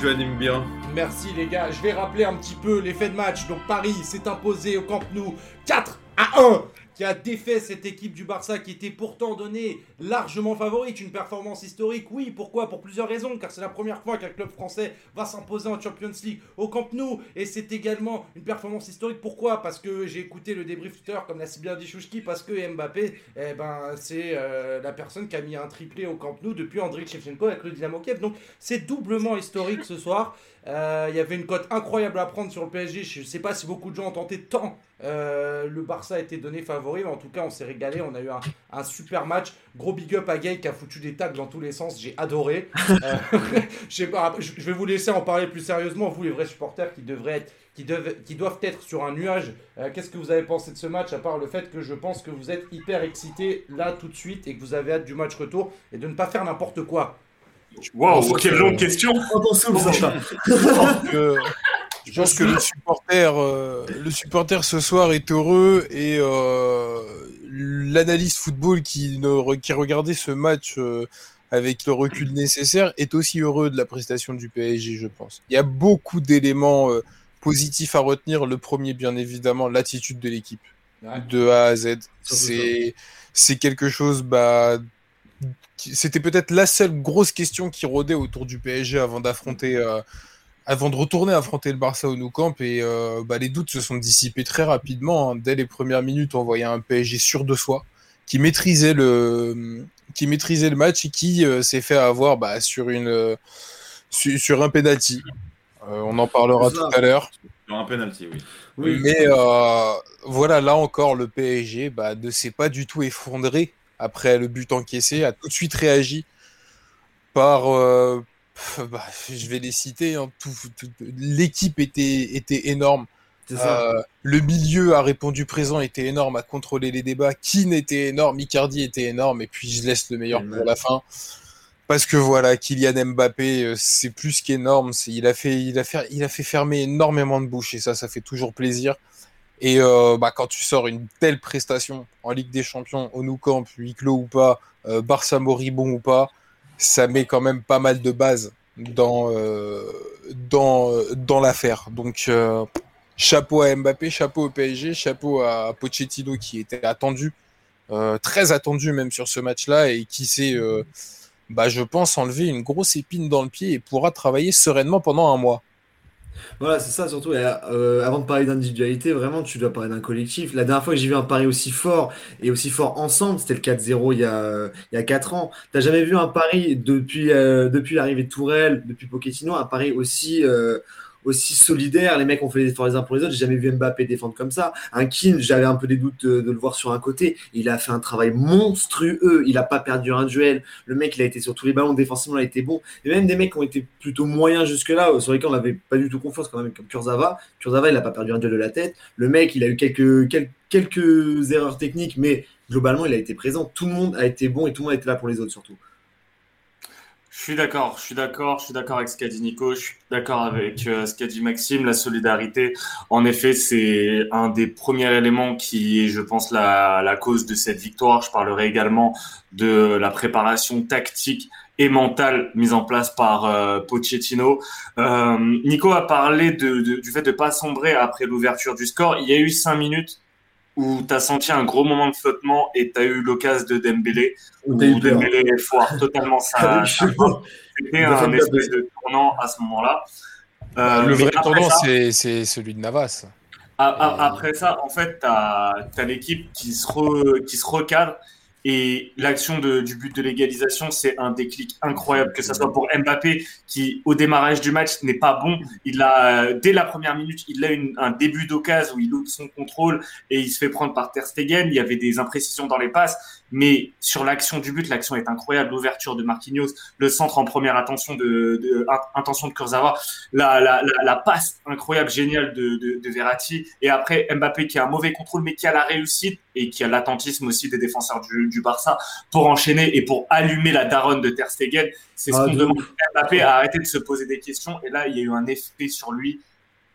tu animes bien. Merci les gars, je vais rappeler un petit peu l'effet de match. Donc Paris s'est imposé au Camp Nou 4 à 1 qui a défait cette équipe du Barça qui était pourtant donnée largement favorite, une performance historique. Oui, pourquoi? Pour plusieurs raisons, car c'est la première fois qu'un club français va s'imposer en Champions League au Camp Nou et c'est également une performance historique. Pourquoi? Parce que j'ai écouté le débrief Twitter comme l'a si bien dit Chouchki, parce que Mbappé, eh ben, c'est euh, la personne qui a mis un triplé au Camp Nou depuis Andriy Shevchenko avec le Dynamo Kiev. Donc c'est doublement historique ce soir. Euh, il y avait une cote incroyable à prendre sur le PSG. Je ne sais pas si beaucoup de gens ont tenté tant. Euh, le Barça a été donné favori, mais en tout cas, on s'est régalé. On a eu un, super match. Gros big up à Gay qui a foutu des tags dans tous les sens. J'ai adoré. Euh, je, vais vous laisser en parler plus sérieusement. Vous, les vrais supporters qui devraient être qui, qui, doivent être sur un nuage. Qu'est-ce que vous avez pensé de ce match, à part le fait que je pense que vous êtes hyper excité là tout de suite et que vous avez hâte du match retour et de ne pas faire n'importe quoi? Waouh, quelle longue question Je pense que le supporter, euh, le supporter ce soir est heureux et euh, l'analyste football qui, ne, qui regardait ce match euh, avec le recul nécessaire est aussi heureux de la prestation du PSG, je pense. Il y a beaucoup d'éléments euh, positifs à retenir. Le premier, bien évidemment, l'attitude de l'équipe, de A à Z. C'est quelque chose bah, c'était peut-être la seule grosse question qui rôdait autour du PSG avant d'affronter, euh, avant de retourner affronter le Barça au Nou Camp. Et euh, bah, les doutes se sont dissipés très rapidement. Hein. Dès les premières minutes, on voyait un PSG sûr de soi, qui maîtrisait le, qui maîtrisait le match et qui euh, s'est fait avoir bah, sur, une, sur un penalty. on en parlera tout à l'heure. Sur un penalty, oui. oui. Mais voilà, là encore, le PSG bah, ne s'est pas du tout effondré après le but encaissé, a tout de suite réagi par. Euh, bah, je vais les citer. Hein, l'équipe était, était énorme. Euh, le milieu a répondu présent, était énorme, a contrôlé les débats. Keane était énorme, Icardi était énorme, et puis je laisse le meilleur pour la fin. Parce que voilà, Kylian Mbappé, euh, c'est plus qu'énorme. Il a, fait, il, a fait, il a fait fermer énormément de bouches, et ça, ça fait toujours plaisir. Et euh, bah, quand tu sors une telle prestation en Ligue des Champions, au Nou Camp, huis clos ou pas, euh, Barça moribond ou pas, ça met quand même pas mal de bases dans, euh, dans, l'affaire. Donc, chapeau à Mbappé, chapeau au PSG, chapeau à Pochettino qui était attendu, très attendu même sur ce match-là et qui s'est, bah, je pense, enlevé une grosse épine dans le pied et pourra travailler sereinement pendant un mois. Voilà, c'est ça surtout. Euh, avant de parler d'individualité, vraiment, tu dois parler d'un collectif. La dernière fois que j'ai vu un pari aussi fort et aussi fort ensemble, c'était le 4-0 il y a, il y a 4 ans. T'as jamais vu un pari depuis, euh, depuis l'arrivée de Tourelle, depuis Pochettino, un pari aussi, euh, aussi solidaire. Les mecs ont fait des efforts les uns pour les autres. J'ai jamais vu Mbappé défendre comme ça. Un Keane, j'avais un peu des doutes de, le voir sur un côté. Il a fait un travail monstrueux. Il a pas perdu un duel. Le mec, il a été sur tous les ballons. Défensivement, il a été bon. Et même des mecs qui ont été plutôt moyens jusque-là, sur lesquels on n'avait pas du tout confiance, quand même, comme Kurzawa. Kurzawa, il n'a pas perdu un duel de la tête. Le mec, il a eu quelques, quelques, quelques erreurs techniques, mais globalement, il a été présent. Tout le monde a été bon et tout le monde a été là pour les autres, surtout. Je suis d'accord, je suis d'accord, je suis d'accord avec ce qu'a dit Nico, je suis d'accord avec euh, ce qu'a dit Maxime, la solidarité. En effet, c'est un des premiers éléments qui est, je pense, la, la cause de cette victoire. Je parlerai également de la préparation tactique et mentale mise en place par euh, Pochettino. Euh, Nico a parlé de, de, du fait de pas sombrer après l'ouverture du score. Il y a eu cinq minutes où tu as senti un gros moment de flottement et tu as eu l'occasion de Dembélé, où Dembélé foire totalement ça. C'était un espèce de tournant à ce moment-là. Euh, le vrai tournant, c'est celui de Navas. après ça, en fait, tu as, as l'équipe qui, se qui se recadre et l'action du but de l'égalisation, c'est un déclic incroyable, que ce soit pour Mbappé, qui au démarrage du match n'est pas bon. Il a, dès la première minute, il a un début d'occasion où il ouvre son contrôle et il se fait prendre par Ter Stegen. Il y avait des imprécisions dans les passes. Mais sur l'action du but, l'action est incroyable. L'ouverture de Marquinhos, le centre en première attention de, de intention de Kurzawa, la, la, la, la, passe incroyable, géniale de, de, de, Verratti. Et après, Mbappé qui a un mauvais contrôle, mais qui a la réussite et qui a l'attentisme aussi des défenseurs du, du, Barça pour enchaîner et pour allumer la daronne de Ter Stegen. C'est ce ah, qu'on demande Mbappé à arrêter de se poser des questions. Et là, il y a eu un effet sur lui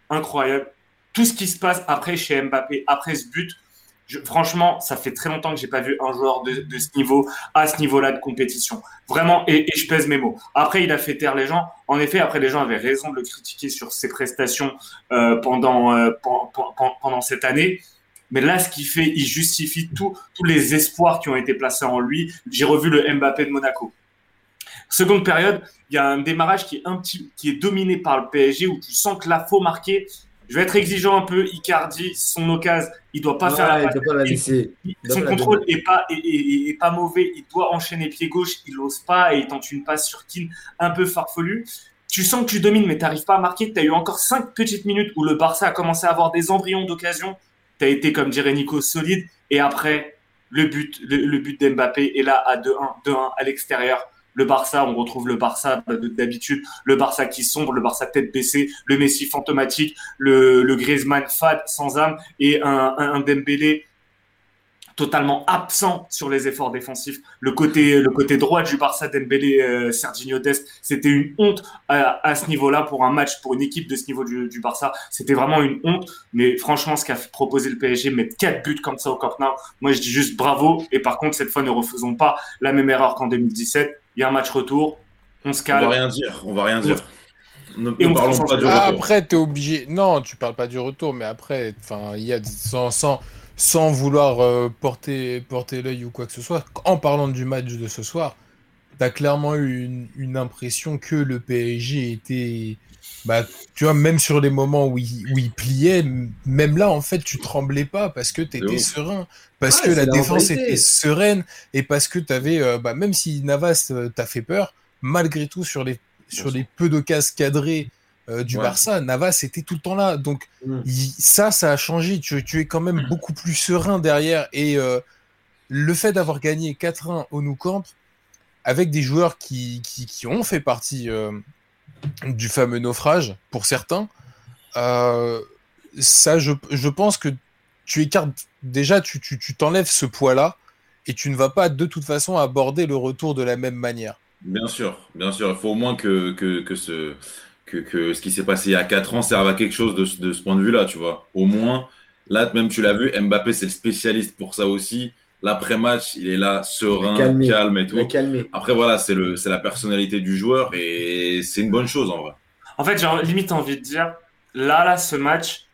incroyable tout ce qui se passe après chez Mbappé, après ce but, franchement, ça fait très longtemps que j'ai pas vu un joueur de, ce niveau à ce niveau-là de compétition. Vraiment, et, je pèse mes mots. Après, il a fait taire les gens. En effet, après, les gens avaient raison de le critiquer sur ses prestations euh, pendant, euh, pendant, cette année. Mais là, ce qu'il fait, il justifie tout, tous les espoirs qui ont été placés en lui. J'ai revu le Mbappé de Monaco. Seconde période, il y a un démarrage qui est, un petit, qui est dominé par le PSG où tu sens que là, faut marquer. Je vais être exigeant un peu. Icardi, son occasion, il doit pas Ouais, faire la il passe. doit pas la laisser. Il- Il doit Son la contrôle est pas, est, est- est pas mauvais. Il doit enchaîner pied gauche. Il n'ose pas et il tente une passe sur Keane un peu farfelue. Tu sens que tu domines, mais tu n'arrives pas à marquer. Tu as eu encore cinq petites minutes où le Barça a commencé à avoir des embryons d'occasion. Tu as été, comme dirait Nico, solide. Et après, le but, le, le but d'Mbappé est là à 2-1, 2-1 à l'extérieur. Le Barça, on retrouve le Barça d'habitude, le Barça qui sombre, le Barça tête baissée, le Messi fantomatique, le, le Griezmann fade sans âme et un, un, Dembélé totalement absent sur les efforts défensifs. Le côté, droit du Barça, Dembélé, euh, Serginho Dest, c'était une honte à, ce niveau-là pour un match, pour une équipe de ce niveau du, du Barça. C'était vraiment une honte. Mais franchement, ce qu'a proposé le PSG, mettre quatre buts comme ça au Camp Nou, moi je dis juste bravo. Et par contre, cette fois, ne refaisons pas la même erreur qu'en 2017. Il y a un match retour, on se On va calme. rien dire, on va rien dire. Ne, ne on parlons pas du retour. après, t'es obligé. Non, tu parles pas du retour, mais après, enfin, il y a sans, sans, sans vouloir euh, porter, porter l'œil ou quoi que ce soit. En parlant du match de ce soir, t'as clairement eu une, une impression que le PSG était, bah, tu vois, même sur les moments où il, où il pliait, même là, en fait, tu tremblais pas parce que t'étais ouf. serein, parce Ouais, que la défense était sereine et parce que t'avais, euh, bah, même si Navas euh, t'a fait peur, malgré tout sur les sur les peu d'occasions cadrées euh, du Ouais. Barça, Navas était tout le temps là. Donc Mm. il- ça, ça a changé. Tu, tu es quand même beaucoup plus serein derrière. Et euh, le fait d'avoir gagné 4-1 au Nou Camp avec des joueurs qui, qui, ont fait partie euh, du fameux naufrage, pour certains, euh, ça, je, je pense que tu écartes déjà, tu tu- tu t'enlèves ce poids-là et tu ne vas pas de toute façon aborder le retour de la même manière. Bien sûr, bien sûr. Il faut au moins que, que, que, ce, que, que ce qui s'est passé il y a 4 ans serve à quelque chose de, de ce point de vue-là, tu vois. Au moins, là, même tu l'as vu, Mbappé, c'est le spécialiste pour ça aussi. L'après-match, il est là, serein, Calmé. calme et tout. calmé. Après, voilà, c'est le, c'est la personnalité du joueur et c'est une bonne chose en vrai. En fait, j'ai limite envie de dire, là, là, ce match,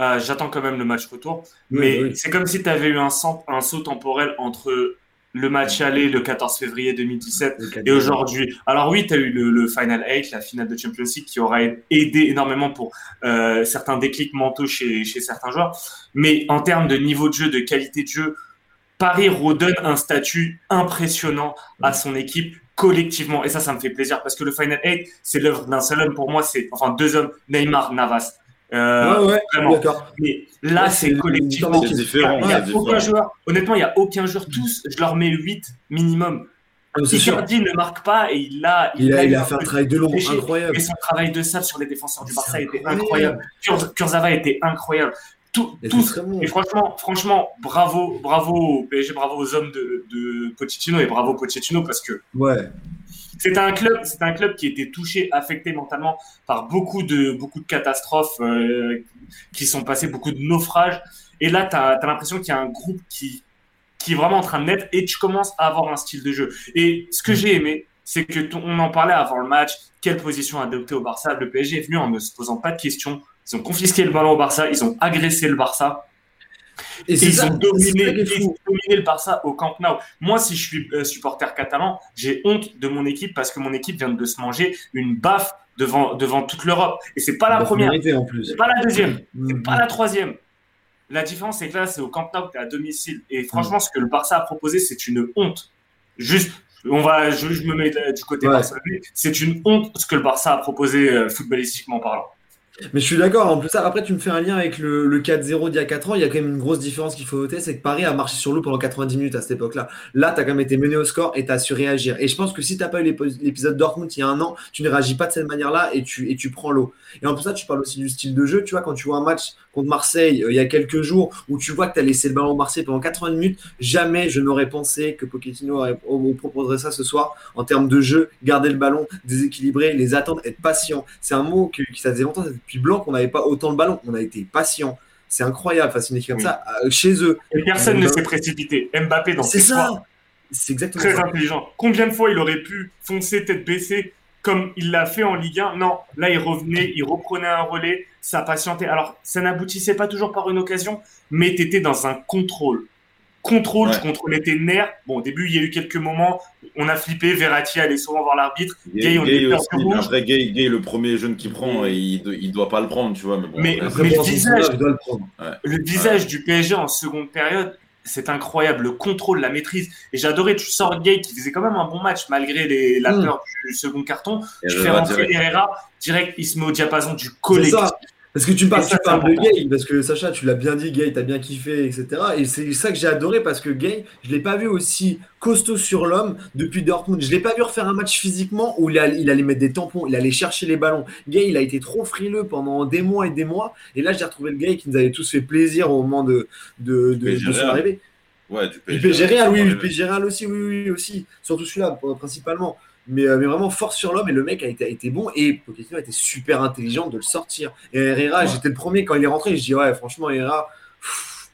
euh, j'attends quand même le match retour. Oui, mais oui. c'est comme si tu avais eu un, saut- un saut temporel entre le match aller le 14 février 2017 et aujourd'hui. Alors oui, tu as eu le, le Final 8, la finale de Champions League, qui aura aidé énormément pour euh, certains déclics mentaux chez, chez certains joueurs. Mais en termes de niveau de jeu, de qualité de jeu, Paris redonne un statut impressionnant à son équipe collectivement. Et ça, ça me fait plaisir parce que le Final 8, c'est l'œuvre d'un seul homme. Pour moi, c'est enfin deux hommes, Neymar, Navas. Euh, Ouais, ouais, vraiment. d'accord. Mais là, Ouais, c'est collectivement. C'est différent, Il n'y a, aucun joueur. Honnêtement, il n'y a aucun joueur. Tous, je leur mets 8 minimum. Ah. Icardi ne marque pas et il a. Il a, il fait un travail de long incroyable. Et son travail de sable sur les défenseurs du Barça était incroyable. incroyable. Kur- Kurzawa était incroyable. Tout, tous. Et franchement, franchement, bravo, bravo au PSG, bravo aux hommes de, de Pochettino et bravo Pochettino parce que Ouais. c'est un club, c'est un club qui était touché, affecté mentalement par beaucoup de beaucoup de catastrophes euh, qui sont passées, beaucoup de naufrages. Et là, tu as, l'impression qu'il y a un groupe qui qui est vraiment en train de naître et tu commences à avoir un style de jeu. Et ce que j'ai aimé, c'est que ton- on en parlait avant le match, quelle position adopter au Barça. Le PSG est venu en ne se posant pas de questions. Ils ont confisqué le ballon au Barça, ils ont agressé le Barça. Et Et c'est ils ça, ont dominé, ils ont le Barça au Camp Nou. Moi, si je suis euh, supporter catalan, j'ai honte de mon équipe parce que mon équipe vient de se manger une baffe devant, devant toute l'Europe. Et c'est pas la première, c'est pas la deuxième, c'est Mhm. pas la troisième. La différence, c'est que là, c'est au Camp Nou, t'es à domicile. Et Mm. franchement, ce que le Barça a proposé, c'est une honte. Juste, on va, je, je me mets du côté Ouais. barcelonais. C'est une honte ce que le Barça a proposé euh, footballistiquement parlant. Mais je suis d'accord. En plus, après, tu me fais un lien avec le, le 4-0 d'il y a 4 ans. Il y a quand même une grosse différence qu'il faut noter c'est que Paris a marché sur l'eau pendant 90 minutes à cette époque-là. Là, tu as quand même été mené au score et tu as su réagir. Et je pense que si tu pas eu l'épisode Dortmund il y a un an, tu ne réagis pas de cette manière-là et tu, et tu prends l'eau. Et en plus, ça, tu parles aussi du style de jeu. Tu vois, quand tu vois un match contre Marseille euh, il y a quelques jours où tu vois que tu as laissé le ballon au Marseille pendant 80 minutes, jamais je n'aurais pensé que Pochettino aurait- on- proposerait ça ce soir en termes de jeu, garder le ballon, déséquilibrer, les attendre, être patient. C'est un mot que, qui ça faisait longtemps, depuis Blanc qu'on n'avait pas autant le ballon. On a été patient. C'est incroyable face à une équipe comme Oui. ça, euh, chez eux. Et personne ne Donc, s'est précipité. Mbappé dans C'est ça. C'est exactement très ça. intelligent. Combien de fois il aurait pu foncer tête baissée comme il l'a fait en Ligue 1 Non, là il revenait, il reprenait un relais, ça patientait. Alors ça n'aboutissait pas toujours par une occasion, mais tu étais dans un contrôle. Contrôle, Ouais. tu contrôlais tes nerfs. Bon, au début, il y a eu quelques moments, on a flippé, Verratti allait souvent voir l'arbitre. Gay, on Gay aussi, après Gay, Gay, le premier jeune qui prend, et il, il doit pas le prendre, tu vois. Mais bon, Mais- après, Après, Mais pour le visage- doit le prendre. Le visage du PSG en seconde période, c'est incroyable. Le contrôle, la maîtrise. Et j'adorais, tu sors Gay qui faisait quand même un bon match malgré les- la Mm. peur du second carton. Et Tu je fais rentrer. Herrera, direct, il se met au diapason du collectif. Parce que tu parles, ça, tu parles de. Gay, parce que Sacha, tu l'as bien dit, Gay, t'as bien kiffé, etc. Et c'est ça que j'ai adoré parce que Gay, je l'ai pas vu aussi costaud sur l'homme depuis Dortmund. Je l'ai pas vu refaire un match physiquement où il, allait mettre des tampons, il allait chercher les ballons. Gay, il a été trop frileux pendant des mois et des mois. Et là, j'ai retrouvé le Gay qui nous avait tous fait plaisir au moment de, de, de, de son arrivée. Ouais, du Du PSG. Real, oui, du PSG Real aussi, oui, oui, aussi. Surtout celui-là, principalement. Mais, euh, mais vraiment force sur l'homme et le mec a été, a été bon et Pochettino a été super intelligent de le sortir. Et Herrera, Ouais. j'étais le premier quand il est rentré, je dis ouais, franchement, Herrera, pff,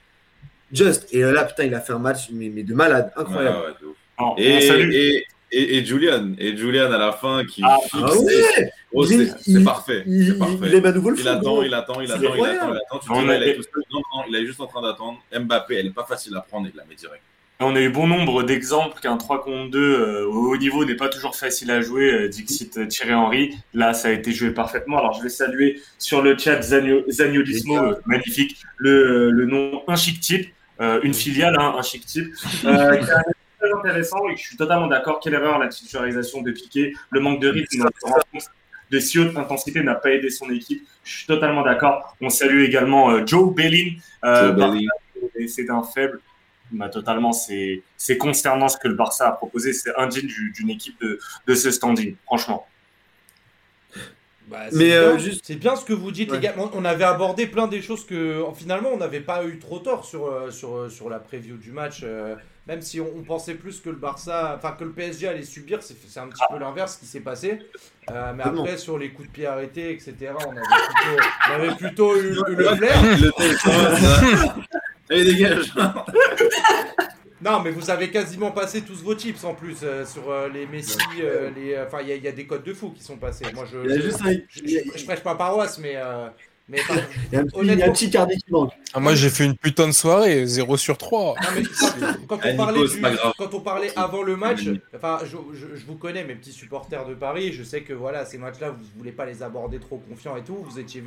just. Et là, putain, il a fait un match mais, mais de malade, incroyable. Ouais, ouais, de ouf. Alors, Et, et, et, et Julian, et Julian à la fin qui Ah, fixe. Ah ouais Oh, Il- c'est il- parfait. il, C'est il, parfait. il aime à nouveau le Il attend, il attend, il attend, il attend, il attend. Tu dis, ouais, a- il est tout seul. Non, non, il est juste en train d'attendre. Mbappé, elle est pas facile à prendre, il la met direct. On a eu bon nombre d'exemples qu'un 3 contre 2 euh, au haut niveau n'est pas toujours facile à jouer. euh, Dixit euh, Thierry Henry. Là, ça a été joué parfaitement. Alors, je vais saluer sur le chat Zagno- Zagnolismo, euh, magnifique, le, le nom Un Chic Type, une filiale, hein, Un Chic Type, qui un très intéressant et je suis totalement d'accord. Quelle erreur la titularisation de Piqué, le manque de rythme de si haute intensité n'a pas aidé son équipe. Je suis totalement d'accord. On salue également Joe Bellin. Joe et c'est d'un faible. Bah, totalement, c'est c'est consternant ce que le Barça a proposé. C'est indigne du- d'une équipe de, de ce standing, franchement. Bah, c'est Mais, bien, euh, juste- c'est bien ce que vous dites, Ouais. les gars. On, avait abordé plein des choses que en- finalement on n'avait pas eu trop tort sur, euh, sur, euh, sur la preview du match. euh, même si on, on pensait plus que le Barça, enfin que le PSG allait subir, c'est c'est un petit peu l'inverse qui s'est passé. Euh, mais Comment après, sur les coups de pied arrêtés, etc., on avait plutôt, on avait plutôt eu, eu le flair. Allez, dégage. Non, mais vous avez quasiment passé tous vos chips en plus euh, sur euh, les Messi, euh, les, enfin il y, a- il y a des codes de fou qui sont passés. Moi, je, je, juste un, je- je- je prêche pas paroisse, mais, euh, mais enfin, il y a un petit, il y a Honnêtement- un petit carnet qui manque. Ah, moi, j'ai fait une putain de soirée, 0 sur 3. Non, mais quand, on parlait du- quand on parlait avant le match, enfin, je, je- je vous connais, mes petits supporters de Paris, je sais que voilà, ces matchs-là, vous voulez pas les aborder trop confiants et tout, vous étiez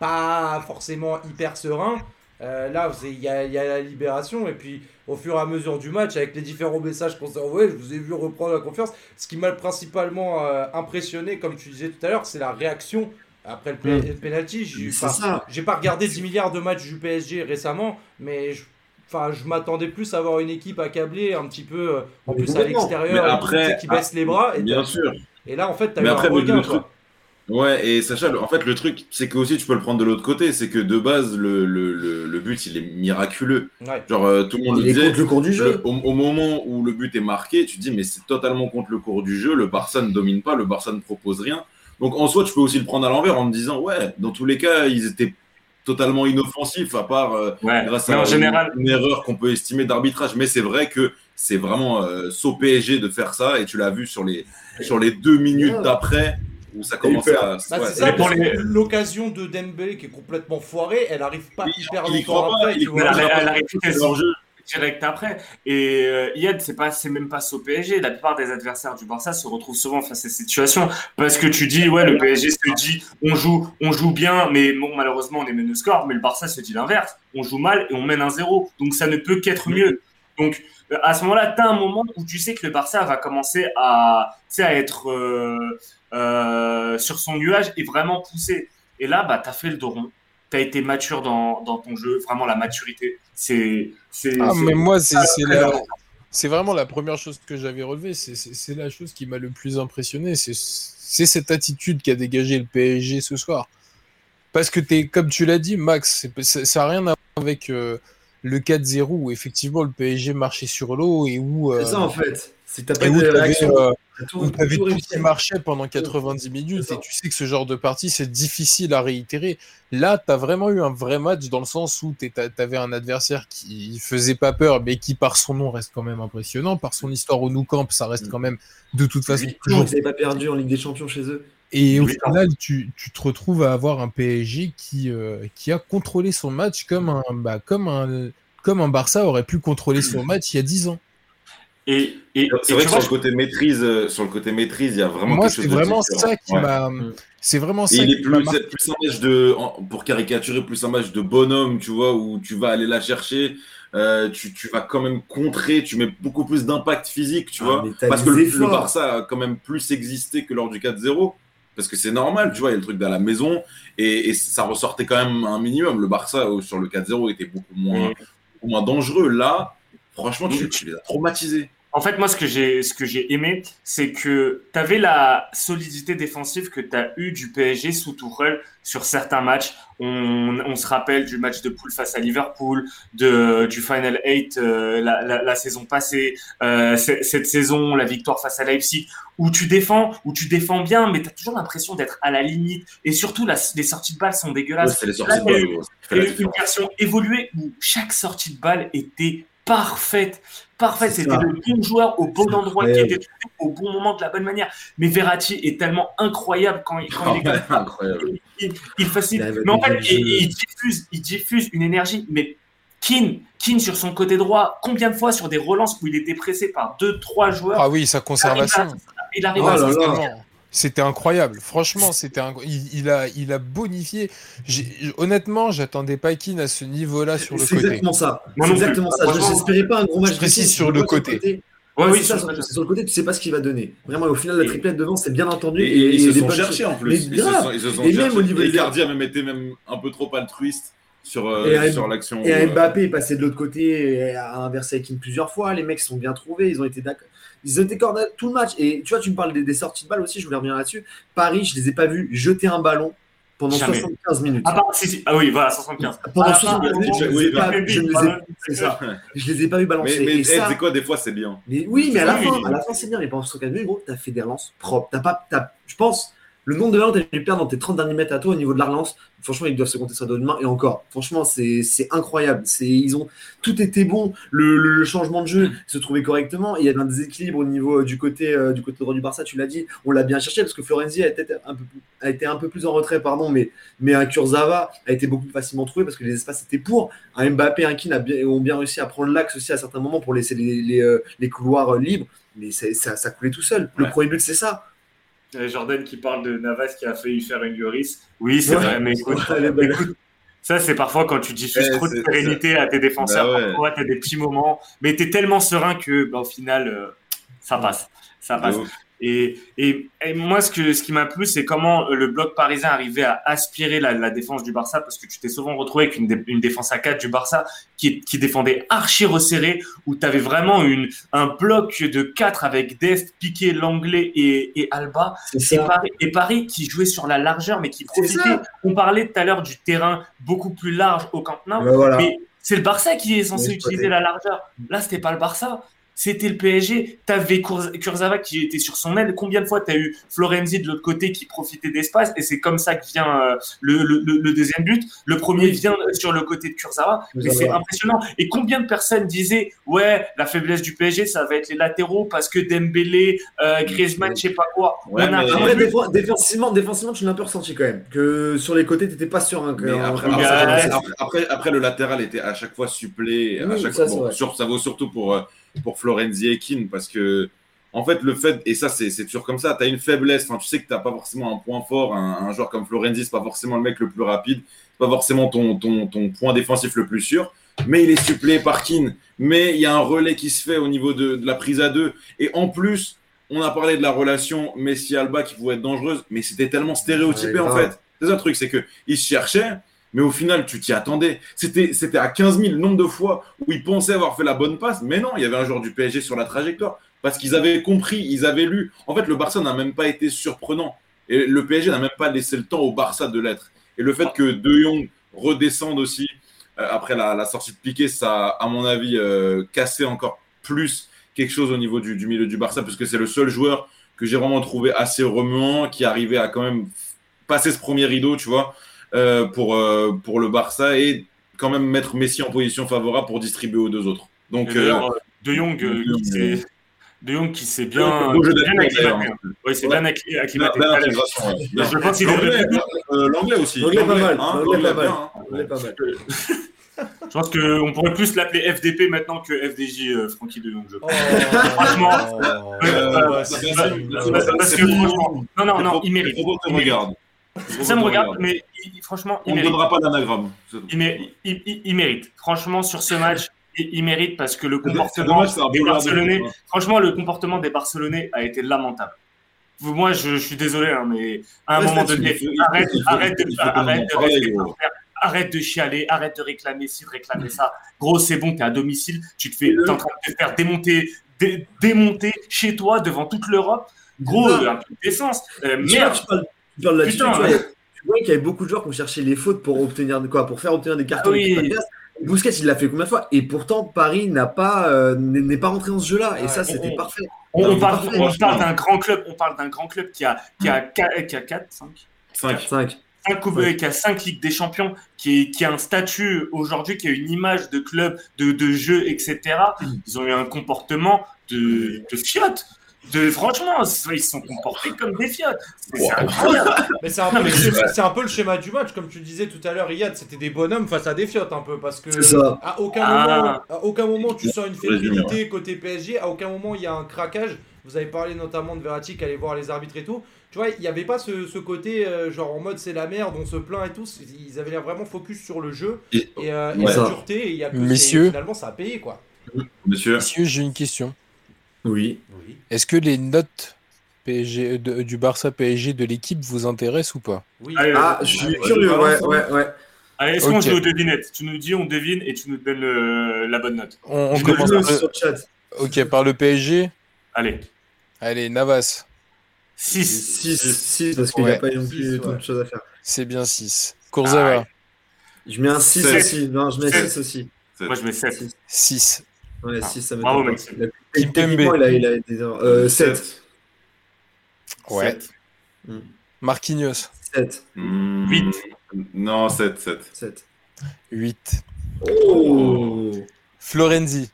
pas forcément hyper serein. Euh, là, il y a, il y a la libération, et puis au fur et à mesure du match, avec les différents messages qu'on s'est envoyés, je vous ai vu reprendre la confiance. Ce qui m'a principalement euh, impressionné, comme tu disais tout à l'heure, c'est la réaction après le, pe- le penalty. J'ai- ça. j'ai pas regardé 10 milliards de matchs du PSG récemment, mais je, enfin, je m'attendais plus à avoir une équipe accablée un petit peu, euh, en Mais plus à l'extérieur, tu qui baisse les bras. Et, Bien sûr. et là, en fait, t'as eu Mais un après, quoi. truc- Ouais, et Sacha, en fait, le truc, c'est que aussi tu peux le prendre de l'autre côté. C'est que de base, le, le, le, le but, il est miraculeux. Ouais. Genre, euh, tout le monde Il le disait. contre le cours du jeu. Le- au, au moment où le but est marqué, tu te dis, mais c'est totalement contre le cours du jeu. Le Barça ne domine pas, le Barça ne propose rien. Donc, en soi, tu peux aussi le prendre à l'envers en te disant, ouais, dans tous les cas, ils étaient totalement inoffensifs, à part euh, Ouais. grâce Mais à en une- général, une, erreur qu'on peut estimer d'arbitrage. Mais c'est vrai que c'est vraiment euh, saut PSG de faire ça. Et tu l'as vu sur les, sur les deux minutes Ouais. d'après où ça commençait à. Bah, ouais, c'est ça, mais pour parce que les- l'occasion de Dembélé qui est complètement foirée, elle arrive pas Il- hyper longtemps pas, après, tu vois. elle, elle arrive jeu. direct après. Et euh, Yad, c'est pas, c'est même pas au PSG. La plupart des adversaires du Barça se retrouvent souvent face à cette situation parce que tu dis, ouais, le PSG se dit, on joue, on joue bien, mais bon, malheureusement, on est mené au score. Mais le Barça se dit l'inverse. On joue mal et on mène un zéro. Donc ça ne peut qu'être mieux. Donc euh, à ce moment-là, tu as un moment où tu sais que le Barça va commencer à, à être euh, euh, sur son nuage et vraiment pousser. Et là, bah, tu as fait le dos rond. Tu as été mature dans, dans ton jeu. Vraiment, la maturité, c'est. Ah, mais moi, c'est la- vraiment la première chose que j'avais relevée. C'est- la chose qui m'a le plus impressionné. C'est cette attitude qu'a dégagé le PSG ce soir. Parce que, es, comme tu l'as dit, Max, ça n'a rien à voir avec euh, le 4-0 où effectivement le PSG marchait sur l'eau et où. euh, C'est ça en fait. Si t'as pas où euh, tu avais tout qui marchait pendant 90 minutes et tu sais que ce genre de partie, c'est difficile à réitérer. Là, tu as vraiment eu un vrai match dans le sens où tu avais un adversaire qui faisait pas peur, mais qui, par son nom, reste quand même impressionnant. Par son histoire au Nou Camp, ça reste quand même de toute façon. Toujours, ils n'avaient pas perdu en Ligue des Champions chez eux. Et au final, tu, tu, te retrouves à avoir un PSG qui, euh, qui a contrôlé son match comme un, bah, comme, un, comme un Barça aurait pu contrôler son match il y a 10 ans. Et, et c'est vrai que sur, le côté maîtrise, euh, sur le côté maîtrise, il y a vraiment Moi, quelque chose c'est vraiment ça qui m'a. C'est vraiment ça. il est plus, plus, un match de, pour caricaturer, plus un match de bonhomme, tu vois, où tu vas aller la chercher. Euh, tu, tu, vas quand même contrer, tu mets beaucoup plus d'impact physique, tu ah, vois. Parce que le, le, Barça a quand même plus existé que lors du 4-0 parce que c'est normal, tu vois, il y a le truc dans la maison, et, ça ressortait quand même un minimum. Le Barça, sur le 4-0, était beaucoup moins, moins dangereux. Là, franchement, tu, tu les as traumatisés. En fait, moi, ce que j'ai, ce que j'ai aimé, c'est que tu avais la solidité défensive que tu as eu du PSG sous Tourelle sur certains matchs. On, on, se rappelle du match de poule face à Liverpool, de, du Final 8 euh, la, la, la, saison passée, euh, cette saison, la victoire face à Leipzig, où tu défends, où tu défends bien, mais tu as toujours l'impression d'être à la limite. Et surtout, les sorties de balle sont dégueulasses. c'est les sorties de balle. une version évoluée où chaque sortie de balle était parfaite. Parfait, c'était le bon joueur au bon endroit, qui était au bon moment de la bonne manière. Mais Verratti est tellement incroyable quand, il, quand il est incroyable. Il, il, facilite. Mais en fait, il, diffuse, il diffuse une énergie. Mais Keane, Keane sur son côté droit, combien de fois sur des relances où il était pressé par deux, trois joueurs? Ah oui, sa conservation. Il arrive à, il arrive oh c'était incroyable. Franchement, c'était il, a, il a bonifié. Honnêtement, j'attendais pas Keane à ce niveau-là sur le côté. C'est exactement ça. C'est exactement ça. J'espérais pas un gros match précis sur le côté. Ouais, oui, c'est ça, sur le côté, tu sais pas ce qu'il va donner. Vraiment, au final, la triplette devant, c'est bien entendu. Et, et, ils se sont cherchés en plus. ils, se sont, ils se sont et même au niveau même été même un peu trop altruiste sur, euh, sur l'action. Et euh, Mbappé est passé de l'autre côté et a inversé Keane plusieurs fois. Les mecs sont bien trouvés, ils ont été d'accord. Ils étaient coordonnés tout le match. Et tu vois, tu me parles des, sorties de balles aussi, je voulais revenir là-dessus. Paris, je les ai pas vus jeter un ballon pendant 75 minutes. Ah, bah, ah, oui, voilà, 75. Pendant 75 minutes, je, ne les, ai, je les ai pas vus balancer. Mais, mais c'est quoi, des fois, c'est bien. Mais, oui, mais à la fin, à la fin c'est bien. Mais pendant 75 minutes, gros, t'as fait des relances propres. T'as pas, je pense, le nombre de ballons que tu as dû perdre dans tes 30 derniers mètres à toi au niveau de la relance, franchement, ils doivent se compter ça de main. Et encore, franchement, c'est incroyable. Ils ont, tout était bon. Le, changement de jeu se trouvait correctement. il y avait un déséquilibre au niveau euh, du côté, euh, du côté droit du Barça, tu l'as dit. On l'a bien cherché parce que Florenzi a été un peu, a été un peu plus en retrait, pardon, mais, mais un Kurzawa a été beaucoup plus facilement trouvé parce que les espaces étaient pour. Un Mbappé, un Kin ont bien réussi à prendre l'axe aussi à certains moments pour laisser les, les, euh, couloirs libres. Mais ça, ça coulait tout seul. Le premier but, c'est ça. Jordan qui parle de Navas qui a failli faire une Lloris. Oui, c'est vrai, mais écoute, ça, c'est parfois quand tu diffuses trop de sérénité à tes défenseurs, bah parfois tu as des petits moments, mais tu es tellement serein que bah, au final, euh, ça passe. Ça passe. Et, et, moi, ce, que, ce qui m'a plu, c'est comment le bloc parisien arrivait à aspirer la, la défense du Barça, parce que tu t'es souvent retrouvé avec une, une, défense à 4 du Barça qui, qui défendait archi resserré, où tu avais vraiment une, un bloc de 4 avec Dest, Piqué, Langlais et, et Alba. Et Paris, et Paris, qui jouait sur la largeur, mais qui profitait. On parlait tout à l'heure du terrain beaucoup plus large au Camp Nou, ben mais c'est le Barça qui est censé utiliser la largeur. Là, c'était pas le Barça c'était le PSG. Tu avais Kurzawa qui était sur son aile. Combien de fois tu as eu Florenzi de l'autre côté qui profitait d'espace? Et c'est comme ça que vient euh, le, le, deuxième but. Le premier vient sur le côté de Kurzawa. Mais c'est impressionnant. Et combien de personnes disaient Ouais, la faiblesse du PSG, ça va être les latéraux parce que Dembélé, euh, Griezmann, je sais pas quoi. après, défensivement, défensivement, tu l'as un peu ressenti quand même. Que sur les côtés, tu n'étais pas sûr. Hein, après, après, le latéral était à chaque fois supplé. à chaque ça, fois, ça vaut surtout pour. Euh, pour Florenzi et Keane parce que, en fait, le fait, et ça, c'est toujours comme ça, tu as une faiblesse, enfin, tu sais que tu n'as pas forcément un point fort, un, joueur comme Florenzi, c'est pas forcément le mec le plus rapide, c'est pas forcément ton, ton, ton, point défensif le plus sûr, mais il est suppléé par Keane, mais il y a un relais qui se fait au niveau de, de la prise à deux, et en plus, on a parlé de la relation Messi-Alba qui pouvait être dangereuse, mais c'était tellement stéréotypé en fait. C'est le truc, c'est qu'ils se cherchaient, mais au final, tu t'y attendais. C'était, c'était à 15 000 nombre de fois où ils pensaient avoir fait la bonne passe, mais non, il y avait un joueur du PSG sur la trajectoire. Parce qu'ils avaient compris, ils avaient lu. En fait, le Barça n'a même pas été surprenant. Et le PSG n'a même pas laissé le temps au Barça de l'être. Et le fait que De Jong redescende aussi euh, après la, sortie de Piqué, ça a, à mon avis, euh, cassé encore plus quelque chose au niveau du, du milieu du Barça, parce que c'est le seul joueur que j'ai vraiment trouvé assez remuant, qui arrivait à quand même passer ce premier rideau, tu vois, pour, euh, pour le Barça et quand même mettre Messi en position favorable pour distribuer aux deux autres. Donc, euh, De Jong, euh, De Jong, qui s'est- De Jong qui s'est bien, bien acclimaté. Oui, c'est Ouais. bien la- acclimaté. la- ouais. Je pense qu'il est L'anglais, euh, l'anglais aussi. L'anglais pas mal, hein, l'anglais pas mal. hein. On est pas mal. Je pense qu'on pourrait plus l'appeler FDP maintenant que FDJ euh, Francky de Jong. je pense. Oh, Franchement, oh, euh, ça c'est- fait- Parce que franchement, non, non, non, il mérite. Il mérite. Ça me regarde, mais il- franchement, il On ne mérite. donnera pas d'anagramme. Il, mé- il- il- il mérite. Franchement, sur ce match, il, il mérite parce que le comportement dommage, des de Barcelonais, hein. franchement, le comportement des Barcelonais a été lamentable. Moi, je, je suis désolé, hein, mais à un moment donné, arrête, arrête arrête de chialer, arrête de réclamer ci, de réclamer ça. Gros, c'est bon, t'es à domicile, tu te fais, t'es en train de te faire démonter, dé- démonter chez toi devant toute l'Europe. Gros, un peu de décence. Euh, merde. tu parles, tu parles là-dessus, Putain, tu vois, ouais. tu vois qu'il y avait beaucoup de joueurs qui ont cherché les fautes pour obtenir quoi Pour faire obtenir des cartons Ah oui. Busquets, il l'a fait combien de fois Et pourtant, Paris n'a pas, euh, n'est pas rentré dans ce jeu-là. Et Ouais, ça, c'était on- parfait. On, parle, parfait, on franchement. parle d'un grand club, on parle d'un grand club qui a, qui a, qui a, qui a 4, 5, 5. 5. cinq coupes, Ouais. qui a 5 Ligues des Champions, qui, est- qui a un statut aujourd'hui, qui a une image de club, de, de jeu, etc. Ils ont eu un comportement de, de. De, franchement, ils se sont comportés comme des fiottes. C'est incroyable. Mais c'est un, peu le schéma- c'est un peu le schéma du match, comme tu disais tout à l'heure, Iyad, c'était des bonhommes face à des fiottes un peu, parce que C'est ça. à aucun Ah. moment, à aucun moment tu sens une fébrilité côté PSG, à aucun moment il y a un craquage. Vous avez parlé notamment de Verratti qui allait voir les arbitres et tout. Tu vois, il n'y avait pas ce, ce côté euh, genre en mode c'est la merde, on se plaint et tout. Ils avaient l'air vraiment focus sur le jeu Et- et, euh, et la dureté. Et il y a que- Messieurs. et finalement, ça a payé quoi. Monsieur, Messieurs, j'ai une question. Oui. Oui. Est-ce que les notes PSG, de- du Barça PSG de l'équipe vous intéressent ou pas? Oui. Allez, Ah, euh, je suis ouais, curieux. ouais, Ouais, ouais. ouais, ouais. Allez, est-ce qu'on Ok. joue aux devinettes? Tu nous dis, on devine, et tu nous donnes le- la bonne note. On, on commence par le... chat. Ok, par le PSG. Allez, Allez, Navas, 6. 6, 6 parce qu'il n'y Ouais. a pas non plus Six, tant ouais. de choses à faire. c'est bien 6. Kurzawa, Je mets un 6 Sept. aussi. Non, je mets Sept. 6 aussi. Moi, je mets 7. 6. 6. Ouais, Ah, 6, ça me bravo. Maxime. Il a, il a été. Euh, 7. Ouais. Marquinhos, 7. Hmm, Huit. Non, 7, 7. 7. 8. Oh Florenzi,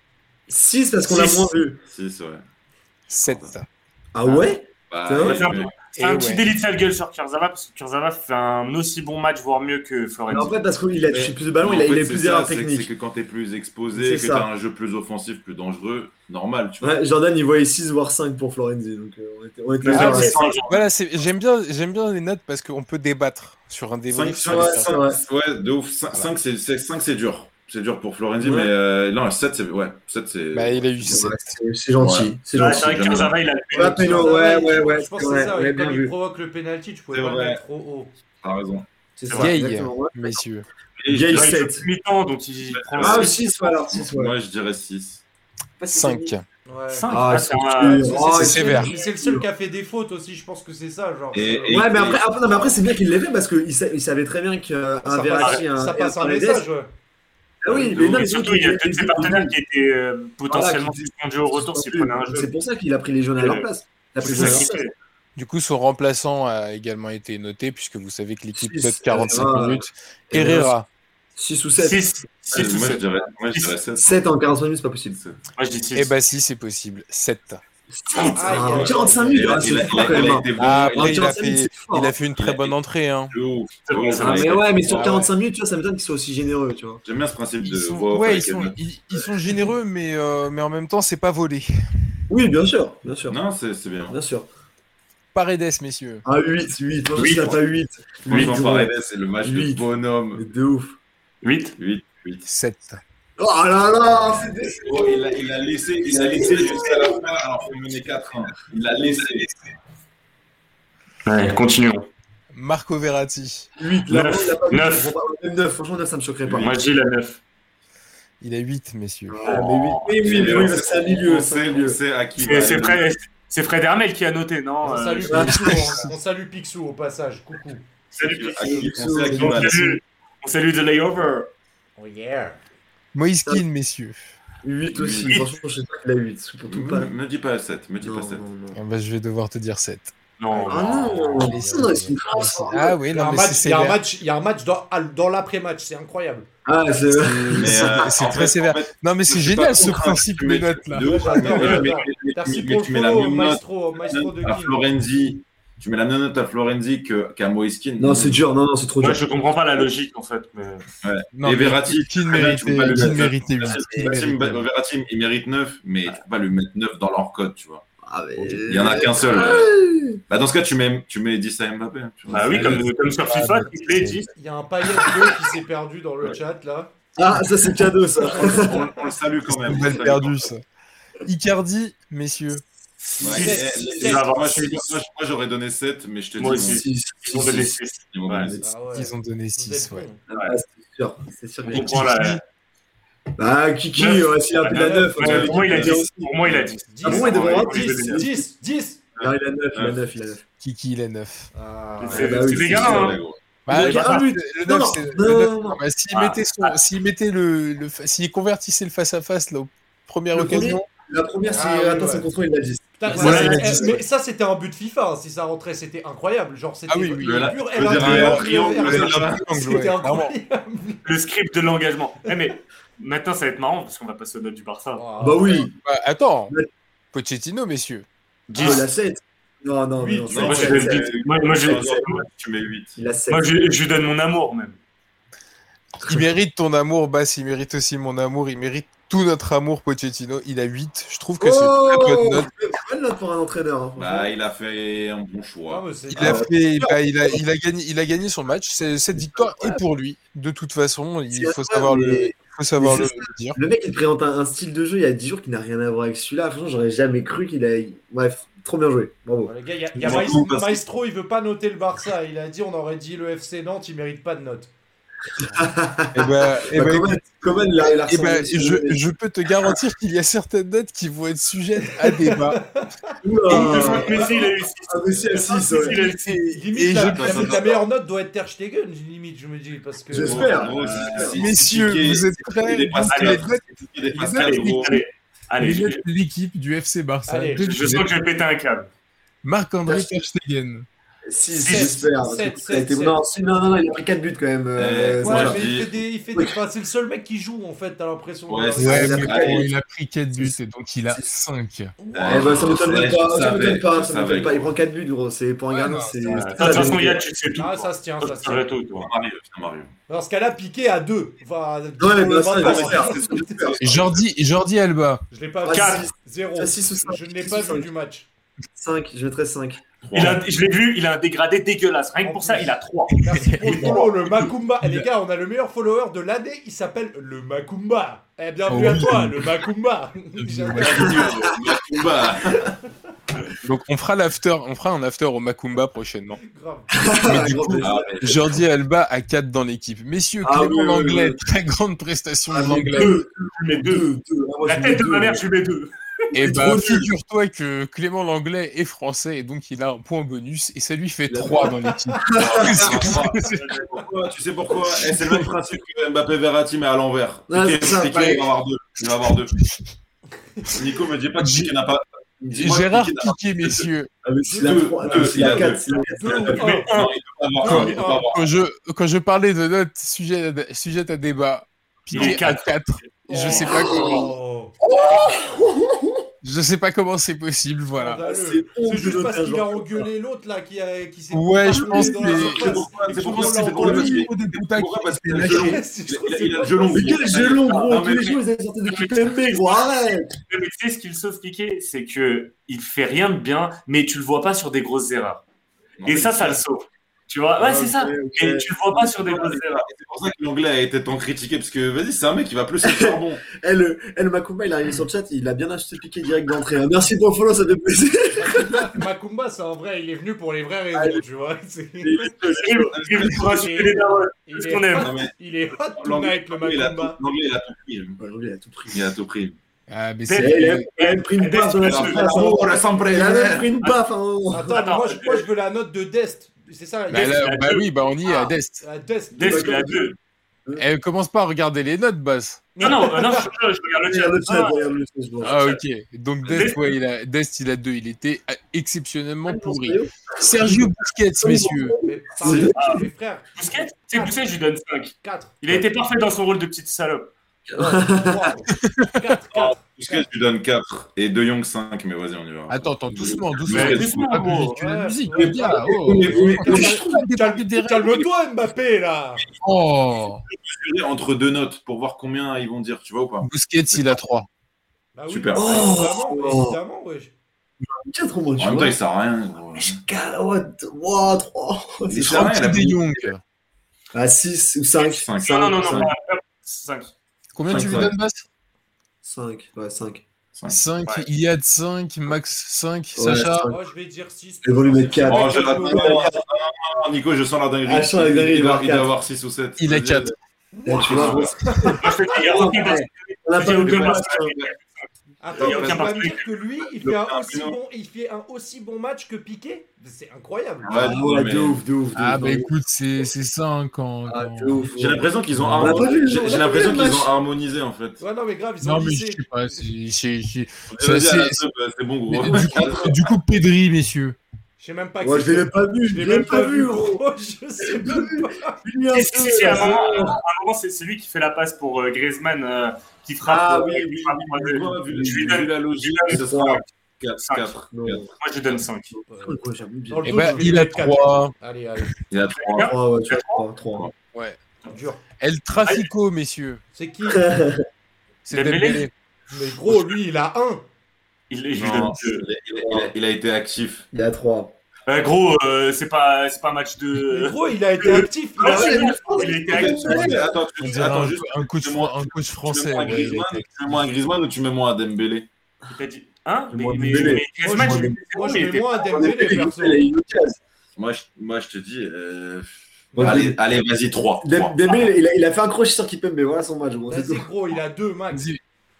6 parce qu'on l'a moins vu. 6, ouais. 7. Ah ouais? Bah, C'est un, petit délit de sale gueule sur Kurzawa parce que Kurzawa fait un aussi bon match, voire mieux que Florenzi. En fait, parce qu'il a touché plus de ballons, il a, il plus d'erreurs c'est que- techniques. C'est que quand t'es plus exposé, que t'as un jeu plus offensif, plus dangereux, normal, tu vois. Ouais, Jordan, il voyait 6 voire 5 pour Florenzi. Donc, euh, on était, on. Voilà, c'est- j'aime bien, j'aime bien les notes parce qu'on peut débattre sur un 5, débrief. sur ouais, de ouf. 5, c'est c'est- cinq, c'est dur. C'est dur pour Florenzi, Ouais. mais euh, non, 7, c'est. Ouais, 7, c'est. Bah, il a eu Ouais, 7. c'est- gentil. Ouais. C'est Ouais, gentil. c'est vrai il a le Ouais, pénalty. Peno, ouais, ouais, ouais. Je pense c'est que vrai, c'est ça, ouais, ouais, comme il vu. provoque le penalty, tu pouvais pas le mettre trop haut. T'as raison. C'est ça, Vieille, exactement. ouais. messieurs. Joue 7. mi-temps, donc il prend Ah, le 6, voilà. 6, ouais. Moi, je dirais 6. 5. Ouais. Cinq. Ah, Ah, c'est un- Oh, c'est sévère. C'est le seul qui a fait des fautes aussi, je pense que c'est ça. Genre, Et- et- Ouais, mais après, après, non, mais après c'est bien qu'il l'ait fait parce qu'il sa- il savait très bien qu'un Verratti, un ça passe un message. ouais. Ah oui, mais non, mais surtout, il y a de ses partenaires qui étaient euh, potentiellement suspendus au retour s'ils prenaient un jeu. C'est pour ça qu'il a pris les jaunes à leur place. Du coup, son remplaçant a également été noté puisque vous savez que l'équipe note 45 Herrera. minutes. Herrera, 6 ou 7. 6. 6 ou Moi, je 7. dirais, moi, je dirais 7. 7 en 45 minutes, c'est pas possible. Moi, je dis 6. eh bah si, c'est possible. 7. 7 Ah, en il a- 45 minutes, Il a- ah, il c'est a- fort il a- quand il même. a été bon. Ah, il a après, il a 45 minutes, fait, une très bonne entrée. Hein. Ah, mais ouais, mais sur Ouais. 45 minutes, tu vois, ça m'étonne qu'ils soient aussi généreux, tu vois. J'aime bien ce principe de off ouais, ils sont, notes. ils, ils sont généreux, mais, euh, mais en même temps, c'est pas volé. Oui, bien sûr, bien sûr. Non, c'est bien. Bien sûr. Paredes, messieurs. Ah, 8, 8. Moi, Huit. je pas 8. Franchement, gros. Paredes, c'est le match de bonhomme. De ouf. 8. 8, 8. 7. Oh là là, Oh, il, a, il a laissé, il a laissé jusqu'à la fin alors qu'on menait 4-1. Il a laissé. Ouais, continuons. Marco Verratti. 8. Là, Neuf. il a pas vu, Neuf. je comprends pas. Même 9, franchement, 9, ça me choquerait pas. Moi, dis la 9. Il a 8, messieurs. Ah, mais oui, oui, oui, c'est un milieu, c'est à qui. C'est. Fred, Fred Hermel qui a noté, non On euh, salue. Picsou, on- on salue Picsou au passage. Coucou. Salut, salue, on salue The Layover. Oh yeah. Moïse Kean, messieurs. 8 aussi. Franchement, je sais pas qu'il a 8. Pour tout pas. Me, me dis pas 7, me dis Non, pas 7. non, non. Ah bah, je vais devoir te dire 7. Non, Ah non, Mais ça, non, c'est une grâce. Ah oui, Il y a non, il y a un match, il y a un match dans, l'après-match, c'est incroyable. Ah, c'est. Euh, très fait- sévère. en fait, Non, mais c'est génial ce principe tu de mets- note là. Merci pour tu le mets la follow, même note maestro, maestro de. Florenzi. Tu mets la même note à Florenzi qu'à Moiskin. Non, c'est dur, non, non, c'est trop Moi, dur. je comprends pas la logique en fait. Mais... Non, Et Verratti, qui ne très bien, méritait, tu peux pas le qui ne mettre. méritait 8 Verratti, Verratti, il mérite 9, mais tu peux pas lui mettre 9 dans leur code, tu vois. Ah, mais- Il y en a qu'un seul. Ah, Bah, dans ce cas, tu mets, tu mets 10 à Mbappé. tu vois. Bah oui, comme, comme sur FIFA, Ah, tu play 10. Il y a un paillet bleu qui s'est perdu dans le chat là. Ah, ça c'est cadeau ça. on, on le salue quand même. On quand ça. Icardi, messieurs. Ouais, eh, sept. eh, Moi, j'aurais donné 7, mais je te dis. Moi mon- aussi. Si, si, Ils ont donné si. 6. ils Ouais. donner six. Ah ouais. Ils ont donné Vous 6, êtes ouais. Ah, c'est sûr, c'est sûr. On comprend la. Bah, Kiki, Neuf. ouais, s'il a plus la 9. Ouais, Pour moi, il a 10. Pour moi, il a 10. 10, Ah bon, il devrait avoir 10, 10. 10, 10. Non, il a 9, il a 9, il a 9. Kiki, il est 9. Ah, C'est bah c'est gars, sûr, hein. Bah, Il a bah, un but. le Non, 9, non, c'est- bah, S'il Ah, mettait, son- s'il mettait le, s'il convertissait le face à face là, aux premières occasions, La première, c'est Ah, attends, ouais. c'est contrôle, il a 10. Voilà, mais ça c'était un but FIFA, hein, si ça rentrait c'était incroyable, genre c'était Ah oui, oui. le Le- pur je veux dire, L1, un L1, triangle, L1, le- L1. ouais, C'était clairement. incroyable. Le script de l'engagement. Eh, mais maintenant, ça va être marrant parce qu'on va passer aux notes du Barça. Ah, Bah oui, Bah, attends. Pochettino, messieurs. il a 7. Non, non, Huit. non, moi, c'est- je c'est- donne 10. Moi, moi, je, Sur- sur- Tu mets 8. Il a 7. moi, je, je lui donne mon amour même. Il mérite ton amour, Bass, il mérite aussi mon amour, il mérite tout notre amour, Pochettino. Il a 8. Je trouve que c'est une très bonne note. bonne note pour un entraîneur. hein, Bah, il a fait un bon choix. Il a, Ah, fait, bah, il, a, il, a gagné, il a gagné son match. C'est- Cette victoire est pour lui. De toute façon, il faut savoir, le, mais- faut savoir le, le dire. Le mec, il présente un, un style de jeu il y a 10 jours qui n'a rien à voir avec celui-là. Franchement, j'aurais jamais cru qu'il a. Bref, trop bien joué. Bravo. Bon, les gars, il y a, il y a Je m'en Maestro, fous parce que- Maestro, il veut pas noter le Barça. Il a dit on aurait dit le FC Nantes, il mérite pas de note. Et bah, et Bah, bah, Coman, Coman, il a, il a Eh ben, je, je peux te garantir qu'il y a certaines notes qui vont être sujettes à débat. Messi, il a eu 6. Ah, Messi à 6, Messi, ouais. il a eu 6. Limite, Et la, je- la- la meilleure note doit être Ter Stegen, limite, je me dis, parce que. J'espère. Si Messieurs, vous êtes prêts Allez. l'équipe du FC Barça. Je sens que je vais péter un câble. Marc-André Ter Stegen. 6, Sept, j'espère. a Non, si, non, non, il a pris 4 buts quand même. euh, Eh, Ouais, mais il fait des. il fait des- enfin, c'est le seul mec qui joue en fait, t'as l'impression. Ouais, Euh, Ouais, il a il a pris 4 buts et donc il a 5. Eh ben, ça m'étonne pas. Ça m'étonne pas. Ça m'étonne pas. Il prend 4 buts, gros. C'est pour un gardien. non, c'est. c'est- De toute façon, vérité. Yann, tu sais tout. Ah, ça se tient, ça se tient. tout, toi. Dans ce cas-là, piqué à 2. Enfin, Ouais, pour le bah, ça, maintenant, j'espère. hein. c'est ce que j'espère. Jordi, Jordi Alba. Je l'ai pas Ah, vu. six. 0. Ah, six ou cinq. Je ne l'ai pas vu du match. 5, je mettrais 5. Il a- Je l'ai vu, il a un dégradé dégueulasse. Rien que pour ça, il a 3. Merci pour le follow, le Macumba. Eh, les gars, on a le meilleur follower de l'année. Il s'appelle le Macumba. Eh, bienvenue Oh à oui. toi, le Macumba. Makumba. Donc on fera l'after, on fera un after au Macumba prochainement. Grave. Mais du coup. Ah, Jordi Alba à 4 dans l'équipe. Messieurs, Ah Clément oui, oui, Langlais, oui. très grande prestation Ah, de l'anglais. deux. Je mets 2. Deux, deux. Ah, moi, La tête de deux, ma mère, je mets 2. Et C'est bah, trop nul. figure-toi que Clément Langlais est français et donc il a un point bonus et ça lui fait Il a 3 dans l'équipe. Pourquoi Tu sais pourquoi? Eh, C'est le même principe que Mbappé Verratti, mais à l'envers. Ah, il va avoir deux. Il va avoir deux. Nico me dit pas que J'ai- Piqué n'a pas. Gérard Piqué messieurs. Mais s'il a Deux, trois- deux, s'il a il a 4, deux. s'il a quatre, Deux, Non, un. il peut pas avoir un, il peut pas avoir Quand je, quand je parlais de notes sujet à, sujet à débat, Il Piqué à quatre. 4. Je sais pas comment. Je sais pas comment c'est possible, voilà. c'est honte C'est juste parce qu'il a engueulé l'autre là qui, a, qui s'est Ouais, je pense dans que- la C'est pourquoi Et c'est pourquoi- le l'a pourquoi- entendu. parce qu'il a le lâché. gelon. Mais quel gelon, gros Tous les jours, ils avaient sorti des Kipembe, gros, arrête Mais tu sais ce qu'il sauve Piqué, c'est que il fait rien de bien, mais tu le vois pas sur des grosses erreurs. Et ça, ça le sauve. Tu vois, ouais, c'est ça. Et tu le vois pas sur des grosses erreurs. C'est pour ça que l'anglais a été tant critiqué, parce que vas-y, c'est un mec qui va plus se faire bon. Eh, le, eh, le Macumba, il est arrivé sur le chat, il a bien acheté piqué direct d'entrée. hein. Merci pour le follow, ça fait plaisir. Macumba, c'est un vrai, il est venu pour les vraies raisons, tu vois. C'est- Il il veut pour insulter les darons. Il est, qu'on aime. hot, Non, mais il est hot tonight, le l'anglais, il a tout- Macumba. l'anglais, il a tout pris. Ouais, l'anglais, il a tout pris. Il a tout pris. Ah, mais c'est. il, a, il a même pris une baffe dans la surface. hein. Il a pris une baffe. hein. Attends, Attends, moi, je, moi je veux la note de Dest. C'est ça, Bah, là, il bah oui, bah on y est à Ah. Dest. Ah, Dest. Qu'il a deux. Elle commence pas à regarder les notes, Bass. Non, non, euh, non, je, je regarde le chat. Le chat, Ah, le chat. Ah, ok. Donc, Dest, Dest- ouais, il a, Dest, il a deux. Il était exceptionnellement pourri. Sergio Busquets, messieurs. Mais pareil, mes frères, Busquets, c'est Busquets, je lui donne 5. 4. Il a été parfait dans son rôle de petite salope. 4, 4. Puisque tu donnes 4 et De Jong 5, mais vas-y, on y va. Attends, attends, doucement, doucement. Mais doucement, gros. que la musique, les gars. Oh, Mais- mais- Calme-toi, Mbappé, là. Oh. entre deux notes pour voir combien ils vont dire, tu vois ou pas? Busquets, il a 3. Bah oui, Super. bah, évidemment, Oh. évidemment, wesh. 4 au moins, En tu même temps, il sert à rien. Quatre, ouais, wow, 3. Il sert à rien, il a de Jong. À 6 ou 5. Cinq. Non, non, non, non, 5. Combien tu Cinq, lui ouais. donnes, Bass 5, ouais, 5. 5, Ouais. Iliad 5, Max 5, Ouais, Sacha. cinq. Moi, je vais dire 6. Et vous lui mettez quatre. Oh, je Nico, je sens la dinguerie. Ah, je sens la dinguerie, il, il va doit, avoir il doit quatre. avoir 6 ou 7. Il a 4. Là, tu vois, je on a pas Attends, Il y a tu vas me dire que lui, il fait un aussi bon, il fait un aussi bon match que Piqué? C'est incroyable. Ah, ouais, mais- de ouf, de ouf. de Ah, bah écoute, c'est c'est ça hein, quand. Ah, quand-. J'ai l'impression qu'ils ont, harmonisé- j'ai- l'impression qu'ils ont en fait. Ouais, non, mais grave, ils ont Non, mais je sais pas. c'est- C'est bon, gros. Du coup, du coup, Pedri, messieurs. Je sais même pas Ouais, je l'ai pas vu, Je l'ai même pas vu, gros. gros. Je sais même pas. À un moment, c'est c'est lui qui fait la passe pour euh, Griezmann euh, qui frappe. Ah euh, oui, qui oui, frappe oui, pour oui, le- Moi, vu Je lui donne- la logique, je lui ce donne sera cinq. 4. Cinq. 4. Non. Moi, je lui donne 5. Ouais, j'avoue bien. Dans le Eh ben, il a mettre quatre. 3. Allez, allez, Il a 3. 3, ouais, tu as 3, 3. Ouais. dur. El Trafico, messieurs. C'est qui? C'est Dembélé. Mais gros, lui, il a un. Il, Non, a- il a- il a été actif. Il y a 3. Euh, gros, euh, c'est pas, c'est pas un match Mais de. gros, il a été actif. Il Ah, a... c'est bon, il a été actif. Attends, tu- dirait attends un, juste. un coach, moi- un coach Tu français. moi tu mets moi un Griezmann ou tu mets moi un Dembélé? T'as dit. Hein? Mais, Moi, mais, Dembélé. mais Griezmann, Moi, je je- lui Moi, je mets moins un Dembélé, moi je, moi, je te dis. euh, allez, allez vas-y, 3. Dem- Dembélé, il a, fait un crochet sur Kipembe, voilà son match, Vas-y, gros, il a deux max.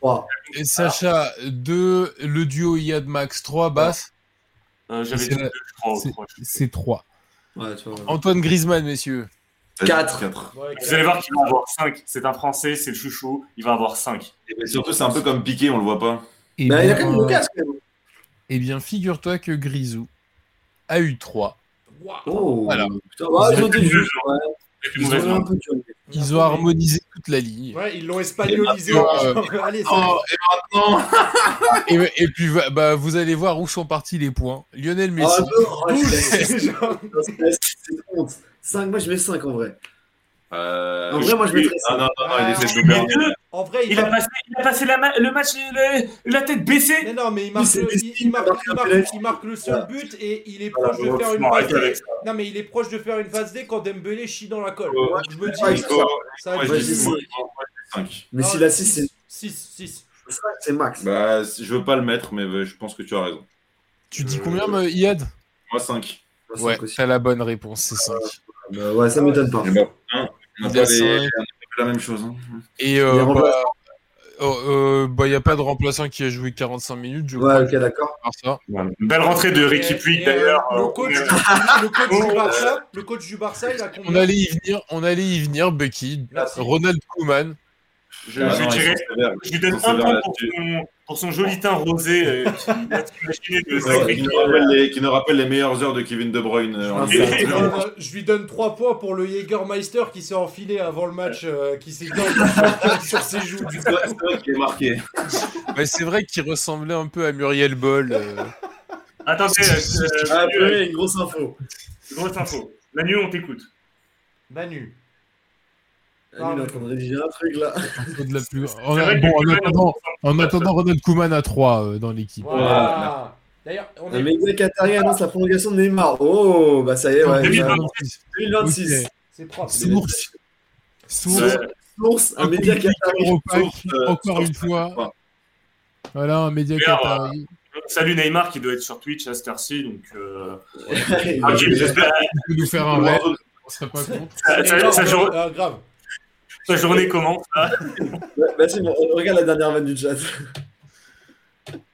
Vas-y. 3. Et Sacha, 2, le duo Iliad Max 3, Bass, Euh, J'avais C'est dit la- deux, je crois. c'est- je crois. c'est 3. Ouais, tu vois. Antoine Griezmann, messieurs. Quatre. 4. Ouais, Vous allez voir qu'il va avoir 5. C'est un Français, c'est le chouchou. Il va avoir 5. surtout, c'est un peu comme Piqué, on le voit pas. Et Bah, il a quand même même. eh bien, figure-toi que Grisou a eu 3. Waouh. Oh, Voilà. putain, ouais, ils ont un peu. Ils ont harmonisé toute la ligne. Ouais, ils l'ont espagnolisé. Et maintenant, Genre, Allez, Oh, et maintenant Et, et puis, bah, vous allez voir où sont partis les points. Lionel Messi, Ah, non, c'est- douze. Genre, c'est- c'est honte. 5, moi je mets 5 en vrai. Euh, En vrai, moi je mettrais Ah 5. non, non, non, il essaie de nous Mais perdre. deux, En vrai, il, il, a passé, il a passé la ma- le match le- la tête baissée. Mais non, mais il marque, c'est le, Messi, il, il marque, il marque il un marque- penalty. il marque le seul but et il est proche de faire une phase D. Non, mais il est proche de faire une phase D quand Dembélé chie dans la colle. Je me dis, ouais, Nico, ça moi, va je dis dis cinq. 5. Mais si la 6, c'est 6, 6. 5, c'est max. Bah, je veux pas le mettre, mais euh, je pense que tu as raison. tu dis combien, me- Iyad? Moi, 5. Moi, cinq Ouais, t'as la bonne réponse, c'est 5. Bah, ouais, ça m'étonne pas. On Il a les- la même chose. hein. Et euh, bah, remplaçants. oh, euh, bah, y a pas de remplaçant qui a joué 45 minutes, je Ouais, crois. ok, d'accord. belle rentrée de Ricky Puig d'ailleurs. euh, Le Euh, coach, le coach du Barça, le coach du Barça, il a On allait y venir, on allait y venir, Bucky. Merci. Ronald Koeman. Je, Ah je non, dirais- je lui donne un point pour son, pour son joli teint rosé. euh, qui Ouais, nous rappelle les, qui nous rappelle les meilleures heures de Kevin De Bruyne. euh, en Ah, Je lui donne- Je lui donne 3 points pour le Jägermeister qui s'est enfilé avant le match, euh, qui s'est mis sur ses joues. Du C'est coup. vrai c'est vrai qu'il est marqué. Ouais, c'est vrai qu'il ressemblait un peu à Muriel Boll. euh. Attendez, euh, Ah, euh, une grosse info. grosse info. Manu, on t'écoute. Manu. Ah, il est en train de rédiger un truc là. de la plus... en, bon, en attendant, en attendant, Ronald Koeman à 3 dans l'équipe. Voilà. D'ailleurs, on Un est. média qatari annonce la prolongation de Neymar. Oh, bah ça y est, ouais. 2026. 2026. Ok. C'est propre. Source. Source. Ouais. Source, un média qatari. Source, euh, encore source, une fois. Voilà, un média qatari. Salut Neymar qui doit être sur Twitch à cette heure-ci. Donc, euh... Il ok, j'espère Tu peux nous faire un rêve, on serait pas contre. sa- sa jour- Ah, grave. Sa journée commence. là. Vas-y, on regarde la dernière vanne du chat.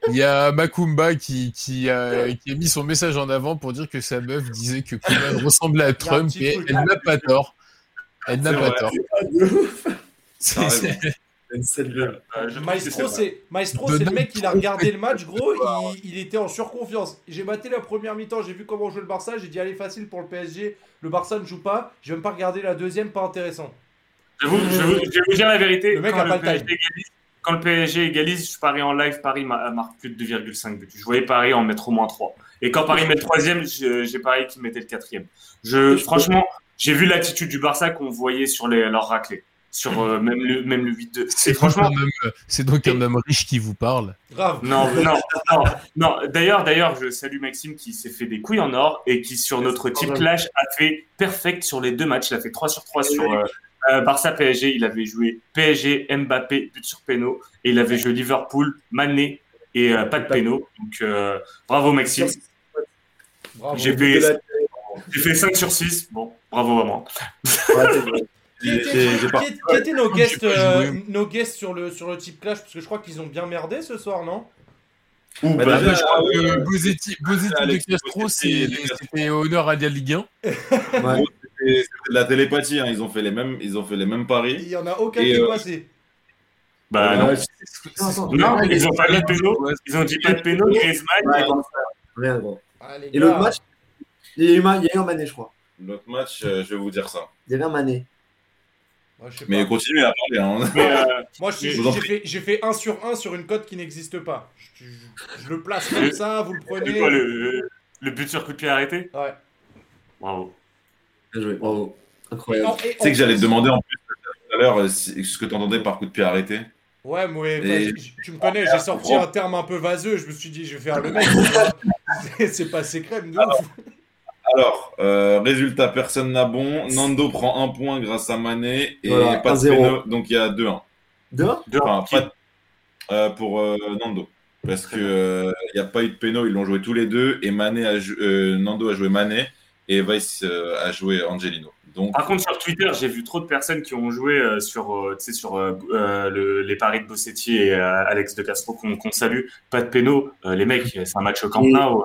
Il y a Makumba qui, qui, a, qui a mis son message en avant pour dire que sa meuf disait que Koeman ressemblait à Trump et elle n'a pas tort. C'est- raison. Une scène de- Euh, je Maestro, c'est le mec, il a regardé le match, gros, il, il était en surconfiance. J'ai maté la première mi-temps, j'ai vu comment jouait le Barça, j'ai dit allez facile pour le PSG, le Barça ne joue pas, j'ai même pas regardé la deuxième, pas intéressant. Je, vais- je vais vous dire la vérité. Le mec quand, a pas le égalise, quand le PSG égalise, je parie en live, Paris ma- marque plus de 2,5 buts. Je voyais Paris en mettre au moins 3. Et quand Paris met le troisième, j'ai parié qu'il mettait le quatrième. Je, franchement, j'ai vu l'attitude du Barça qu'on voyait sur les, leurs raclés. Sur euh, même le, même le 8-2. C'est franchement, un homme- c'est donc un homme riche qui vous parle. Grave. non, non, non, non. D'ailleurs, d'ailleurs, je salue Maxime qui s'est fait des couilles en or et qui, sur notre type clash, a fait perfect sur les deux matchs. Il a fait 3 sur 3 sur euh, euh, Barça PSG. Il avait joué PSG, Mbappé, but sur péno. Et il avait joué Liverpool, Mané et euh, pas de péno. Donc, euh, bravo Maxime. Bravo. J'ai fait, j'ai fait 5 sur 6. Bon, bravo à moi. Qui J'ai- étaient, qui nos guests, euh, nos guests sur le, sur le type clash? Parce que je crois qu'ils ont bien merdé ce soir, non? Ouh, Bah, bah, déjà, je crois que Bosetti de Alex Castro, de c'était honneur à la Ligue 1. Ouais. De la télépathie, hein. ils, ont fait les mêmes, ils ont fait les mêmes Il paris. y en a aucun Et, qui est euh, passé. bah, non. Ils ont pas mis de péno. Ils ont dit pas de péno, Griezmann. Rien, gros. Ah, Et l'autre match, il y a eu un il y a eu un Mané, je crois. L'autre match, euh, je vais vous dire ça. Il y avait un Mané. Mais continuez à parler. Hein. Mais, euh, Moi, j'ai fait, fait 1 sur 1 sur une cote qui n'existe pas. Je, je- je le place comme ça, vous le prenez. quoi le, le but sur coup de pied arrêté? Ouais. Bravo. Bien joué, bravo. Incroyable. Tu sais que j'allais te demander en plus tout à l'heure euh, si- ce que tu entendais par coup de pied arrêté. Ouais, moi, Et- vas-y, tu me connais, j'ai sorti un terme un peu vaseux. Je me suis dit, je vais faire le mec. C'est pas secret. Alors, euh, résultat, personne n'a bon. Nando prend un point grâce à Mané et Voilà, pas de 1-0. péno, donc il y a 2-1. Deux Deux, Enfin, qui- pas de- euh, pour euh, Nando. Parce que euh, il n'y a pas eu de péno, ils l'ont joué tous les deux et Mané a euh, Nando a joué Mané et Weiss euh, a joué Angelino. Donc, Par contre, sur Twitter, j'ai vu trop de personnes qui ont joué euh, sur, euh, tu sais, sur le- les paris de Bossetti et euh, Alex de Castro qu'on qu'on salue. Pas de péno. Euh, les mecs, c'est un match au Camp Nou.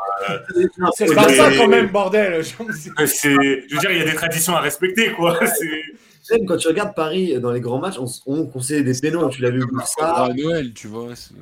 C'est Barça et- quand même, bordel. C'est- Je veux dire, il y a des traditions à respecter, quoi. J'aime quand tu regardes Paris dans les grands matchs, on, on conseille des pénaux. Tu l'as vu au Barça, à Noël, tu vois. c'est-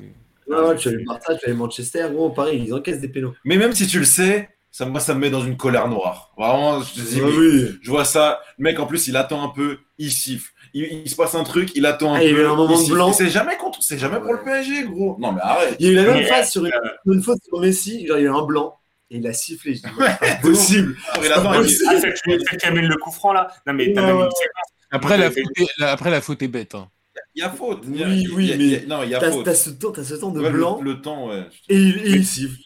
ouais, ouais, tu as vu Barça, tu as vu Manchester. Gros, Paris, ils encaissent des pénaux. Mais même si tu le sais, ça, moi, ça me met dans une colère noire. Vraiment, je te dis, Ah oui. je vois ça. Le mec, en plus, il attend un peu, il siffle. Il, il se passe un truc, il attend un Ah, il y a peu. eu un moment il de siffle. blanc. Et C'est jamais contre, c'est jamais pour le PSG, gros. Non, mais arrête. Il y a eu la même phase sur une, euh, une faute sur Messi, genre il y a eu un blanc et il a sifflé. Je dis, ouais, c'est impossible. Il attend, Ah, amène le coup franc, là. Non, mais t'as Ouais, même ouais. une séquence. Après, la faute est, la- après, la faute est bête. hein. il y a faute. Oui, oui, mais non, il y a T'as faute. t'as ce temps, t'as ce temps de blanc Le, temps, ouais. et et il siffle.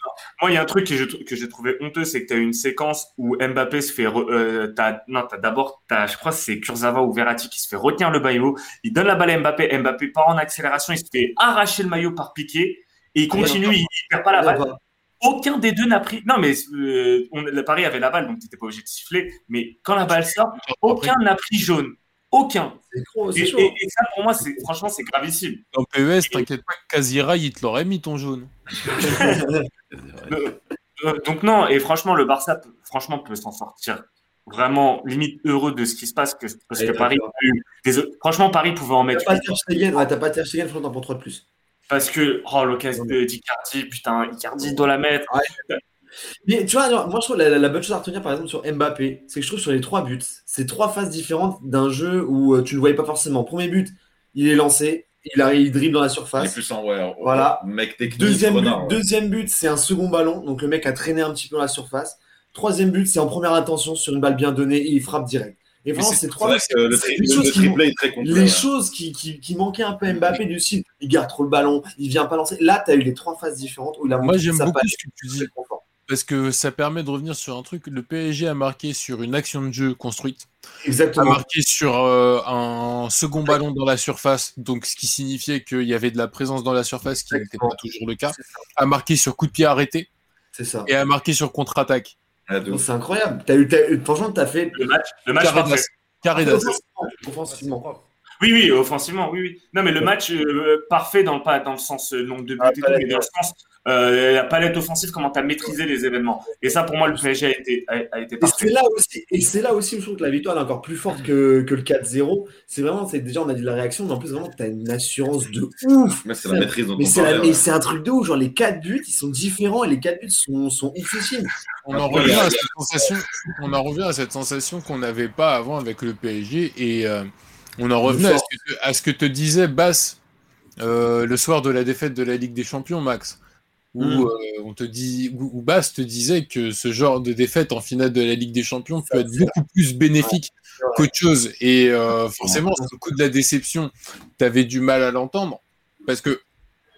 Moi, il y a un truc que j'ai que trouvé honteux, c'est que tu as une séquence où Mbappé se fait. re- euh, t'as- non, tu as d'abord, t'as- je crois que c'est Kurzawa ou Verratti qui se fait retenir le maillot. Il donne la balle à Mbappé. Mbappé part en accélération. Il se fait arracher le maillot par Piqué. Et il continue, il, il perd pas la balle. Aucun des deux n'a pris. Non, mais euh, on, le Paris avait la balle, donc tu n'étais pas obligé de siffler. Mais quand la balle sort, aucun n'a pris jaune. Aucun. Gros, Et, ça, pour moi, c'est franchement, c'est gravissime. En PES, t'inquiète pas, Kazira, il te l'aurait mis ton jaune. Euh, euh, donc non, et franchement, le Barça, peut- franchement, peut s'en sortir vraiment limite heureux de ce qui se passe, que, parce Ouais, que Paris, des- franchement, Paris pouvait en T'as mettre pas huit. Ter Stegen, ouais, t'as pas Ter Stegen, t'en prendre 3 de plus. parce que oh, l'occasion de d'Icardi, putain, Icardi doit la mettre. Mais tu vois, alors, moi je trouve la, la- la bonne chose à retenir par exemple sur Mbappé, c'est que je trouve sur les trois buts, c'est trois phases différentes d'un jeu où euh, tu ne le voyais pas forcément. Premier but, il est lancé, il, arrive, il dribble dans la Il est surface. plus en ouais. Voilà. Mec technique. Deuxième but, ouais. deuxième but, c'est un second ballon, donc le mec a traîné un petit peu dans la surface. Troisième but, c'est en première intention sur une balle bien donnée et il frappe direct. Et vraiment, c'est ces c'est trois vrai que le, c'est tri- des le- choses le qui triplé est très complet. les ouais. choses qui, qui, qui manquaient un peu à Mbappé du style, il garde trop le ballon, il vient pas lancer. Là, tu as eu les trois phases différentes où il a Moi, j'aime sa beaucoup patte, ce que tu dis. confort. Parce que ça permet de revenir sur un truc. Le PSG a marqué sur une action de jeu construite, a Exactement. marqué sur euh, un second ballon dans la surface, donc ce qui signifiait qu'il y avait de la présence dans la surface, qui n'était pas toujours le cas. A marqué sur coup de pied arrêté C'est ça. et a marqué sur contre-attaque. Ouf. C'est incroyable. T'as eu, franchement, tu as fait. Le match, le match Carré parfait. d'as. Carré d'as. Offensivement. Oui, oui, offensivement, oui, oui. Non, mais le match euh, parfait dans le, pas dans le sens euh, nombre de buts Ah, et tout, pas mais dans le sens euh, la palette offensive, comment tu as maîtrisé les événements. Et ça, pour moi, le PSG a été, a, a été Et c'est là aussi, et c'est là aussi où je trouve que la victoire est encore plus forte que, que le 4-0. C'est vraiment, c'est déjà on a dit la réaction, mais en plus vraiment tu as une assurance de ouf. Mais c'est la maîtrise dont Mais on c'est la- mais c'est un truc de ouf, genre les 4 buts, ils sont différents et les 4 buts sont, sont. On en revient à cette sensation, on en revient à cette sensation qu'on n'avait pas avant avec le PSG et euh, on en revenait à ce, que te, à ce que te disait Bass euh, le soir de la défaite de la Ligue des Champions, Max. Où, Mm. euh, on te dit, où, où Bass te disait que ce genre de défaite en finale de la Ligue des Champions peut être beaucoup plus bénéfique qu'autre chose. Et euh, forcément, le coup de la déception, tu avais du mal à l'entendre. Parce que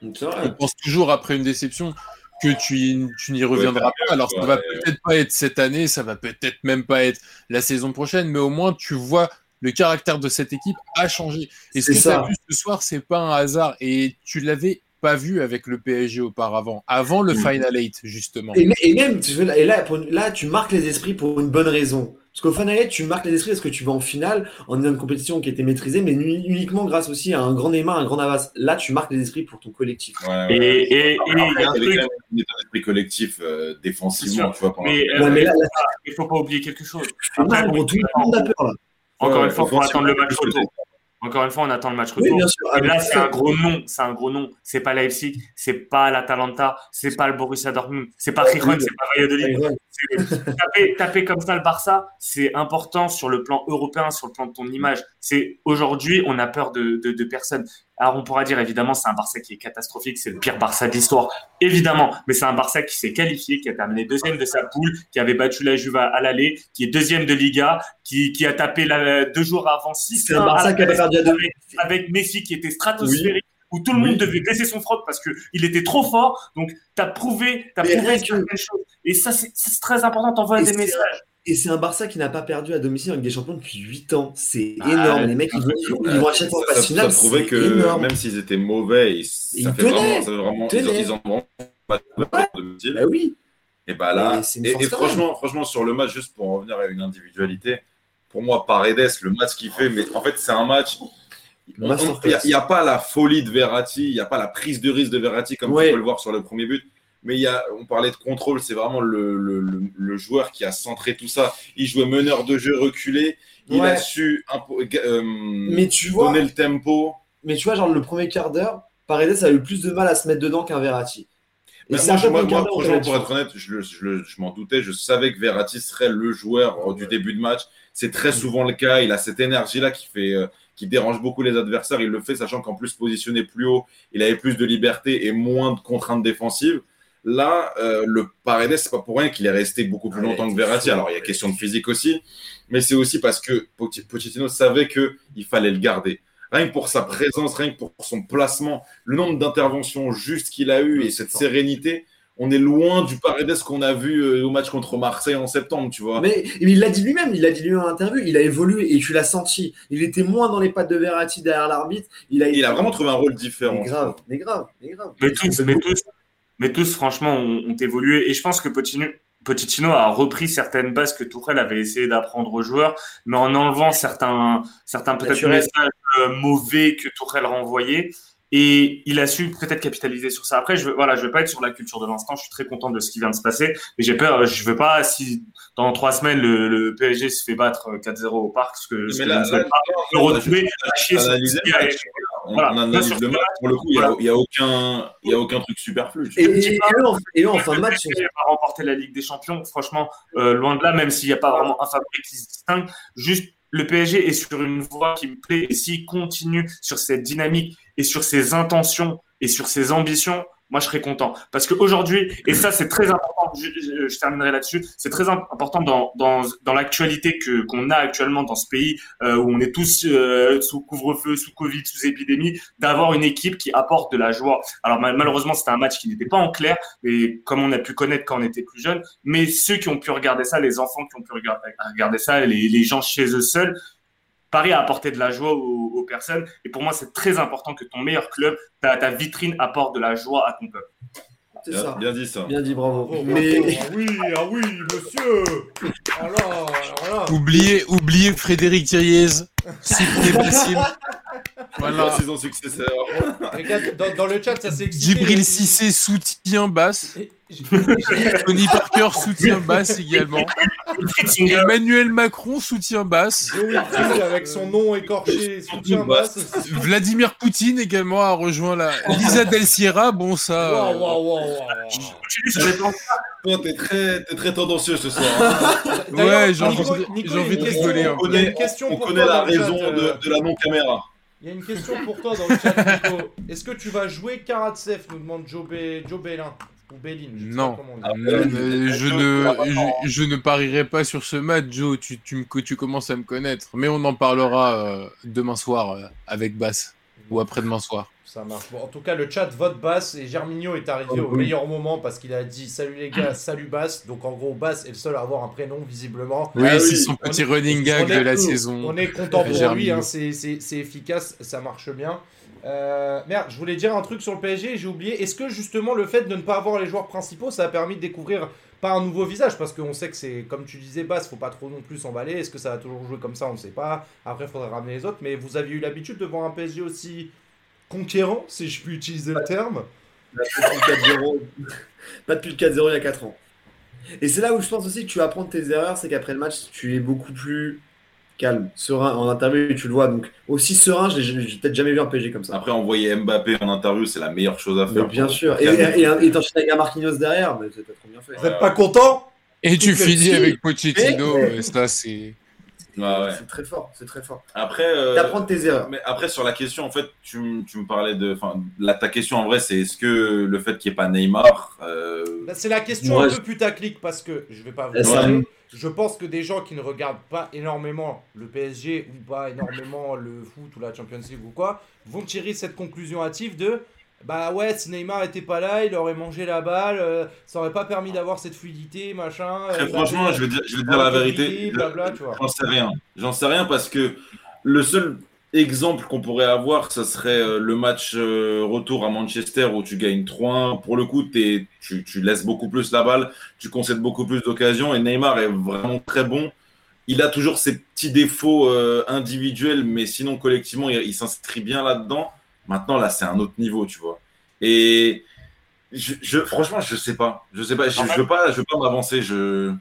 on pense toujours après une déception que tu, tu n'y reviendras pas. Alors ça va ouais. peut-être pas être cette année, ça va peut-être même pas être la saison prochaine, mais au moins tu vois le caractère de cette équipe a changé. Et ce que tu as ça. vu ce soir, c'est pas un hasard. Et tu l'avais pas vu avec le PSG auparavant, avant le Mm. Final 8, justement. Et, et même, et là, pour là, tu marques les esprits pour une bonne raison. Parce qu'au final, tu marques les esprits parce que tu vas en finale en une compétition qui était maîtrisée, mais uni- uniquement grâce aussi à un grand Neymar, un grand Navas. Là, tu marques les esprits pour ton collectif. Ouais, ouais. Et, et, et Après, il y a un il y avait truc, un état d'esprit collectif euh, défensivement, tu vois. mais, euh, Ouais, mais là, là, il faut pas oublier quelque chose. mal, gros, tout le monde a peur là. Encore Ouais, une fois, il faut attendre le match retour. Encore une fois, on attend le match Oui, retour. bien sûr. Et là, c'est un gros nom, c'est un gros nom. C'est pas Leipzig, c'est pas l'Atalanta, c'est pas le Borussia Dortmund, c'est pas Gijón, c'est pas Valladolid. Taper, taper comme ça le Barça, c'est important sur le plan européen, sur le plan de ton image. C'est aujourd'hui, on a peur de, de, de personne. Alors on pourra dire évidemment, c'est un Barça qui est catastrophique, c'est le pire Barça de l'histoire, évidemment. Mais c'est un Barça qui s'est qualifié, qui a terminé deuxième de sa poule, qui avait battu la Juve à l'aller, qui est deuxième de Liga, qui, qui a tapé la, deux jours avant 6 C'est un Barça qui avait perdu à deux. avec, Messi qui était stratosphérique. Où tout le monde devait baisser son froc parce que il était trop fort. Donc, t'as prouvé, t'as Mais prouvé rien que- certaines choses. Et ça, c'est très important. T'envoies des messages. Et c'est un Barça qui n'a pas perdu à domicile avec des champions depuis 8 ans. C'est Ah, énorme. Les mecs, ils vont, ils vont à chaque fois en ça, finale. ça prouvait que énorme. même s'ils étaient mauvais, ils, ça Ils fait tenaient, vraiment, ça vraiment, ils, ils ont pas de domicile. Bah oui. Et bah là, et, franchement, franchement, sur le match, juste pour en revenir à une individualité, pour moi, Paredes, le match qu'il fait, mais en fait, c'est un match. Il n'y a, pas la folie de Verratti, il n'y a pas la prise de risque de Verratti comme Ouais. tu peux le voir sur le premier but. Mais il y a, on parlait de contrôle, c'est vraiment le, le- le- le joueur qui a centré tout ça. Il jouait meneur de jeu reculé, il Ouais. a su euh, Mais tu vois, donner le tempo. mais tu vois, genre le premier quart d'heure, Paredes a eu plus de mal à se mettre dedans qu'un Verratti. Et Mais c'est moi, moi, moi, franchement, pour être honnête, je, je je m'en doutais. Je savais que Verratti serait le joueur euh, du début de match. C'est très souvent le cas. Il a cette énergie-là qui fait, euh, qui dérange beaucoup les adversaires. Il le fait, sachant qu'en plus positionné plus haut, il avait plus de liberté et moins de contraintes défensives. Là, euh, le Paredes, c'est pas pour rien qu'il est resté beaucoup plus Ouais, longtemps que Verratti. fou. Alors, il y a question de physique aussi, mais c'est aussi parce que Poch- Pochettino savait que il fallait le garder. Rien que pour sa présence, rien que pour son placement, le nombre d'interventions justes qu'il a eu et cette sérénité, on est loin du Paredes qu'on a vu euh, au match contre Marseille en septembre, tu vois. Mais il l'a dit lui-même, il l'a dit lui-même en interview, il a évolué et tu l'as senti. Il était moins dans les pattes de Verratti derrière l'arbitre. Il a, il a vraiment trouvé un rôle différent. Mais grave, mais grave, mais grave. Mais tous, mais tous, mais tous, franchement, ont, ont évolué. Et je pense que Pochettino, Pochettino a repris certaines bases que Tourelle avait essayé d'apprendre aux joueurs, mais en enlevant certains, certains peut-être messages euh, mauvais que Tourelle renvoyait. Et il a su peut-être capitaliser sur ça. Après, je veux, voilà, je veux pas être sur la culture de l'instant. Je suis très content de ce qui vient de se passer, mais j'ai peur. Je veux pas si dans trois semaines le, le PSG se fait battre 4-0 au parc, ce que, ce que là- je ne souhaite pas, me retrouver match. On, Voilà. on Bien analyse sûr, le match. Pour le coup, il n'y a, voilà. il y a aucun, il y a aucun truc superflu. Et, et- en, et eux, en fin de match, Le PSG va remporter la Ligue des Champions. Franchement, euh, loin de là, même s'il n'y a pas vraiment un favori qui se distingue, juste le PSG est sur une voie qui me plaît. Et s'il continue sur cette dynamique et sur ses intentions et sur ses ambitions, moi je serais content. Parce qu'aujourd'hui, et ça c'est très important, je, je- terminerai là-dessus, c'est très im- important dans, dans, dans l'actualité que qu'on a actuellement dans ce pays, euh, où on est tous euh, sous couvre-feu, sous Covid, sous épidémie, d'avoir une équipe qui apporte de la joie. Alors mal- malheureusement, c'était un match qui n'était pas en clair, mais comme on a pu connaître quand on était plus jeune, mais ceux qui ont pu regarder ça, les enfants qui ont pu regarder ça, les, les gens chez eux seuls, Paris a apporté de la joie aux, aux personnes. Et pour moi, c'est très important que ton meilleur club, ta, ta vitrine, apporte de la joie à ton peuple. c'est Bien, ça. bien dit ça. Bien dit, bravo. Oh, Mais ah oui, ah oui, monsieur Alors, alors là. Oubliez, oubliez Frédéric Thiriez, Cyprien Bassim. Voilà. Saison successeur. Regarde, dans, dans le chat, ça s'est excité. Djibril Cissé soutien basse. Et- Tony Parker soutien basse également. Emmanuel Macron soutien basse. Avec son nom écorché, soutien basse. Vladimir Poutine également a rejoint la. Lisa Del Sierra, bon ça. Waouh, euh, waouh, waouh. Toi, t'es très, t'es très tendancieux ce soir. hein. Ouais, j'ai envie de- rigoler question On pour connaît la raison euh, de, de la non-caméra. Il y a une question pour toi dans le chat, Nico. Est-ce que tu vas jouer Karatsef nous demande Joe, Joe Bellin. Ou Bellin, je sais Non. pas comment on dit. Ah, euh, je, ne, je, je ne parierai pas sur ce match, Joe. Tu, tu, me- tu commences à me connaître. Mais on en parlera euh, demain soir euh, avec Bass. Ou après-demain soir. Ça marche. Bon, en tout cas, le chat vote Bass et Germinho est arrivé Oh, au oui. meilleur moment parce qu'il a dit salut les gars, salut Bass. Donc en gros, Bass est le seul à avoir un prénom visiblement. Oui, Ah c'est oui. son petit On est- running gag on de la on saison. est content pour lui, hein, c'est c'est- c'est efficace, ça marche bien. Euh, merde, je voulais dire un truc sur le PSG, j'ai oublié. Est-ce que justement le fait de ne pas avoir les joueurs principaux, ça a permis de découvrir pas un nouveau visage? Parce qu'on sait que c'est, comme tu disais, Bass, faut pas trop non plus s'emballer. Est-ce que ça va toujours jouer comme ça? On ne sait pas. Après, il faudrait ramener les autres. Mais vous aviez eu l'habitude de voir un PSG aussi conquérant, si je puis utiliser le terme. Pas depuis le 4-0 Pas depuis le 4-0 il y a 4 ans. Et c'est là où je pense aussi que tu apprends de tes erreurs, c'est qu'après le match, tu es beaucoup plus calme, serein. En interview, tu le vois. Donc, aussi serein, je l'ai- j'ai peut-être jamais vu un PSG comme ça. Après, envoyer Mbappé en interview, c'est la meilleure chose à Mais faire. bien sûr. Et, et, et, et t'enchaînes avec un Marquinhos derrière, mais c'est pas trop bien fait. Vous n'êtes pas content? Et tu finis avec Pochettino. Ça, c'est. Ouais. C'est très fort, c'est très fort. Après, euh, T'apprends de tes erreurs. mais après, sur la question, en fait, tu, tu me parlais de. Enfin, ta question en vrai, c'est est-ce que le fait qu'il n'y ait pas Neymar. euh, Bah, C'est la question Moi, un je- peu putaclic parce que je vais pas vous Ouais, Je pense que des gens qui ne regardent pas énormément le PSG ou pas énormément le foot ou la Champions League ou quoi vont tirer cette conclusion hâtive de bah ouais si Neymar était pas là il aurait mangé la balle euh, ça aurait pas permis d'avoir cette fluidité machin Très euh, franchement, Mbappé, je vais dire, je vais dire la vérité. J'en sais rien. J'en sais rien parce que le seul exemple qu'on pourrait avoir, ça serait euh, le match retour à Manchester où tu gagnes 3-1. Pour le coup, t'es- tu, tu laisses beaucoup plus la balle, tu concèdes beaucoup plus d'occasions et Neymar est vraiment très bon. Il a toujours ses petits défauts individuels, mais sinon collectivement, il, il s'inscrit bien là-dedans. Maintenant, là, c'est un autre niveau, tu vois. Et je, je- franchement, je sais pas. Je sais pas. Je, je veux pas, je veux pas m'avancer. Je...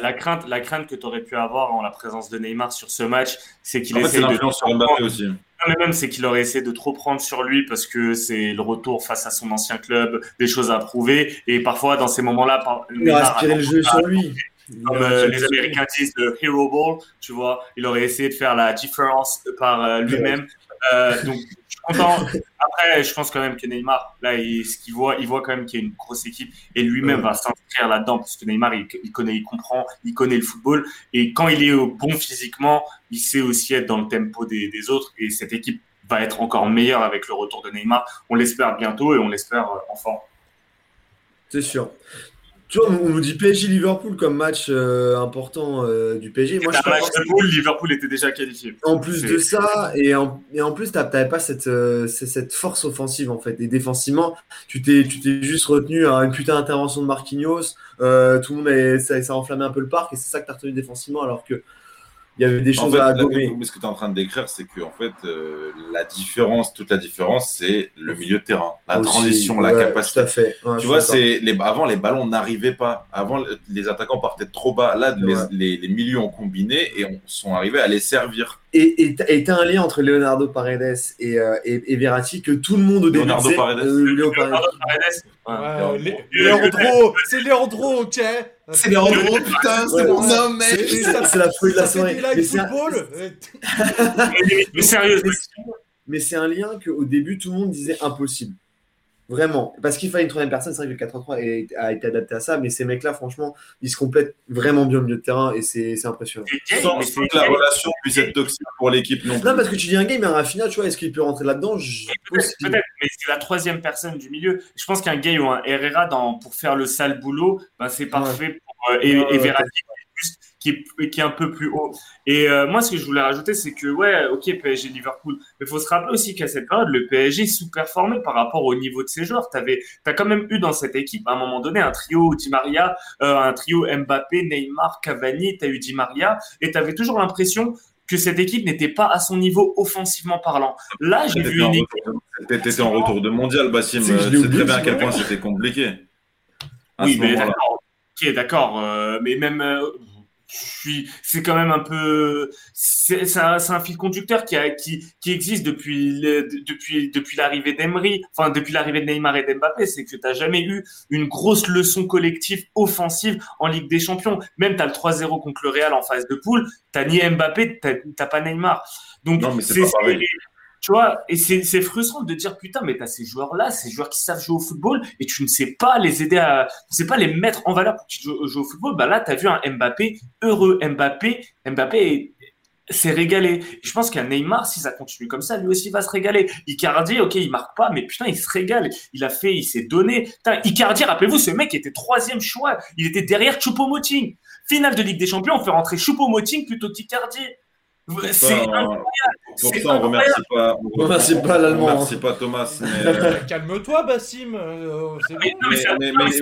La crainte, la crainte que tu aurais pu avoir en la présence de Neymar sur ce match, c'est qu'il essaye de l'influence sur Mbappé aussi. Non, mais même, c'est qu'il aurait essayé de trop prendre sur lui parce que c'est le retour face à son ancien club, des choses à prouver. Et parfois, dans ces moments-là, par- Il a Neymar aspiré le jeu sur lui. comme euh, les Américains disent le hero ball, tu vois, il aurait essayé de faire la différence par euh, lui-même. Euh, donc, content. Après, je pense quand même que Neymar, là, il, ce qu'il voit, il voit quand même qu'il y a une grosse équipe et lui-même va s'inscrire là-dedans parce que Neymar, il, il connaît, il comprend, il connaît le football et quand il est au bon physiquement, il sait aussi être dans le tempo des, des autres et cette équipe va être encore meilleure avec le retour de Neymar. On l'espère bientôt et on l'espère euh, en forme. C'est sûr. Tu vois, on nous dit PSG Liverpool comme match euh, important euh, du PSG. Moi, je un match de Liverpool était déjà qualifié. En plus de ça, et en, et en plus, t'as- t'avais pas cette, euh, cette force offensive en fait. Et défensivement, tu t'es, tu juste retenu à une putain d'intervention de Marquinhos. Tout le monde, ça, ça a enflammé un peu le parc, et c'est ça que t'as retenu défensivement, alors que il y avait des En choses fait, à gommer. mais ce que tu es en train de décrire, c'est que en fait, euh, la différence, toute la différence, c'est le milieu de terrain, la Aussi, transition, la capacité. Tout à fait. Ouais, Tu vois, c'est les, avant les ballons n'arrivaient pas. Avant, le- les attaquants partaient trop bas. Là, les, Ouais. les, les milieux ont combiné et on, sont arrivés à les servir. Et et t'as un lien entre Leonardo Paredes et, euh, et, et Verratti que tout le monde au début Leonardo Paredes. euh, Léo Paredes. Léandro c'est Léandro ok C'est les Rodro, putain, c'est mon homme, C'est c'est la folie de la soirée. Mais live c'est un- football Mais, mais sérieux, Mais c'est un lien qu'au début, tout le monde disait impossible. Vraiment. Parce qu'il fallait une troisième personne. C'est vrai que le 4-3 est- a été adapté à ça. Mais ces mecs-là, franchement, ils se complètent vraiment bien au milieu de terrain. Et c'est c'est impressionnant. Sans, que la relation puisse être toxique pour l'équipe non plus. Non, parce que tu dis un game, mais un Rafinha, tu vois, est-ce qu'il peut rentrer là-dedans? Peut-être, mais c'est la troisième personne du milieu. Je pense qu'un gay ou un Herrera dans, pour faire le sale boulot, ben c'est parfait pour euh, et, Ouais, et ouais, Verratti juste qui est, qui est un peu plus haut. Et euh, moi, ce que je voulais rajouter, c'est que ouais, ok, PSG Liverpool, mais il faut se rappeler aussi qu'à cette période, le PSG sous-performait par rapport au niveau de ses joueurs. Tu as quand même eu dans cette équipe, à un moment donné, un trio Di Maria, euh, un trio Mbappé, Neymar, Cavani, tu as eu Di Maria, et tu avais toujours l'impression que cette équipe n'était pas à son niveau offensivement parlant. Là, j'ai vu une équipe. T'étais en retour de mondial, Bassim. C'est oublié, très bien à quel point c'était compliqué. À Oui, mais d'accord. Ok, d'accord. euh, mais même, euh, suis, c'est quand même un peu, c'est un, c'est un fil conducteur qui, a, qui, qui existe depuis le- depuis depuis l'arrivée d'Emery, enfin depuis l'arrivée de Neymar et d'Mbappé, c'est que tu n'as jamais eu une grosse leçon collective offensive en Ligue des Champions. Même tu as le 3-0 contre le Real en phase de poule, t'as ni Mbappé, t'as t'as pas Neymar. Donc Non, mais c'est. Tu vois, et c'est frustrant de dire putain, mais t'as ces joueurs-là, ces joueurs qui savent jouer au football, et tu ne sais pas les aider à, tu ne sais pas les mettre en valeur pour qu'ils jouent, au football. Bah là, t'as vu un Mbappé heureux. Mbappé, Mbappé est- s'est régalé. Et je pense qu'un Neymar, si ça continue comme ça, lui aussi va se régaler. Icardi, ok, il marque pas, mais putain, il se régale. Il a fait, il s'est donné. Putain, Icardi, rappelez-vous, ce mec était troisième choix. Il était derrière Choupo-Moting. Finale de Ligue des Champions, on fait rentrer Choupo-Moting plutôt qu'Icardi. C'est incroyable. Pour ça, on remercie pas. On remercie pas l'Allemand, On remercie hein. pas Thomas. Mais, euh, Calme-toi, Bassim. euh. Mais-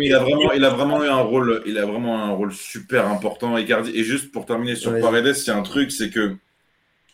il a vraiment, il a vraiment eu un rôle, il a vraiment un rôle super important, Icardi. Et juste pour terminer sur Ouais. Paredes, il y a un truc, c'est que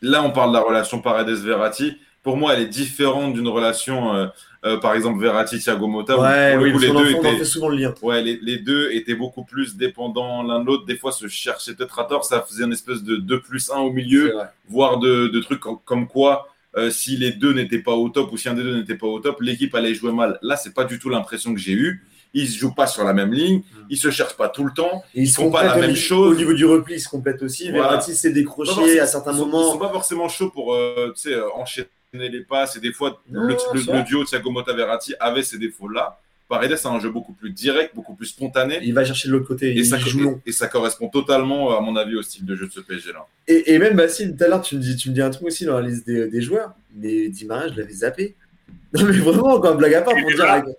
là, on parle de la relation Paredes-Verratti. Pour moi, elle est différente d'une relation, euh, euh, par exemple, Verratti-Thiago Motta. Ouais, oui, les deux en étaient, fait souvent le lien. ouais, les, les deux étaient beaucoup plus dépendants l'un de l'autre. Des fois, se cherchaient peut-être à tort. Ça faisait une espèce de 2 plus 1 au milieu voire de, de trucs comme, comme quoi, euh, si les deux n'étaient pas au top ou si un des deux n'était pas au top, l'équipe allait jouer mal. Là, c'est pas du tout l'impression que j'ai eue. Ils se jouent pas sur la même ligne, ils se cherchent pas tout le temps. Et ils Ils font pas la même chose. Au niveau du repli, ils se complètent aussi. Voilà. Verratti s'est décroché à certains ils sont- Ils moments. sont pas forcément chauds pour euh, enchaîner les passes et des fois Non, le, c'est le- vrai. le duo Thiago Motta Verratti avait ces défauts-là. Paredes a un jeu beaucoup plus direct, beaucoup plus spontané. Il va chercher de l'autre côté. Et il ça, joue long. et ça correspond totalement, à mon avis, au style de jeu de ce PSG-là. Et, et même Basile, tout à l'heure, tu me dis, tu me dis un truc aussi dans la liste des, des joueurs. Mais Di Maria, je l'avais zappé. Non, mais vraiment, quand blague à part, pour dire. là, ouais.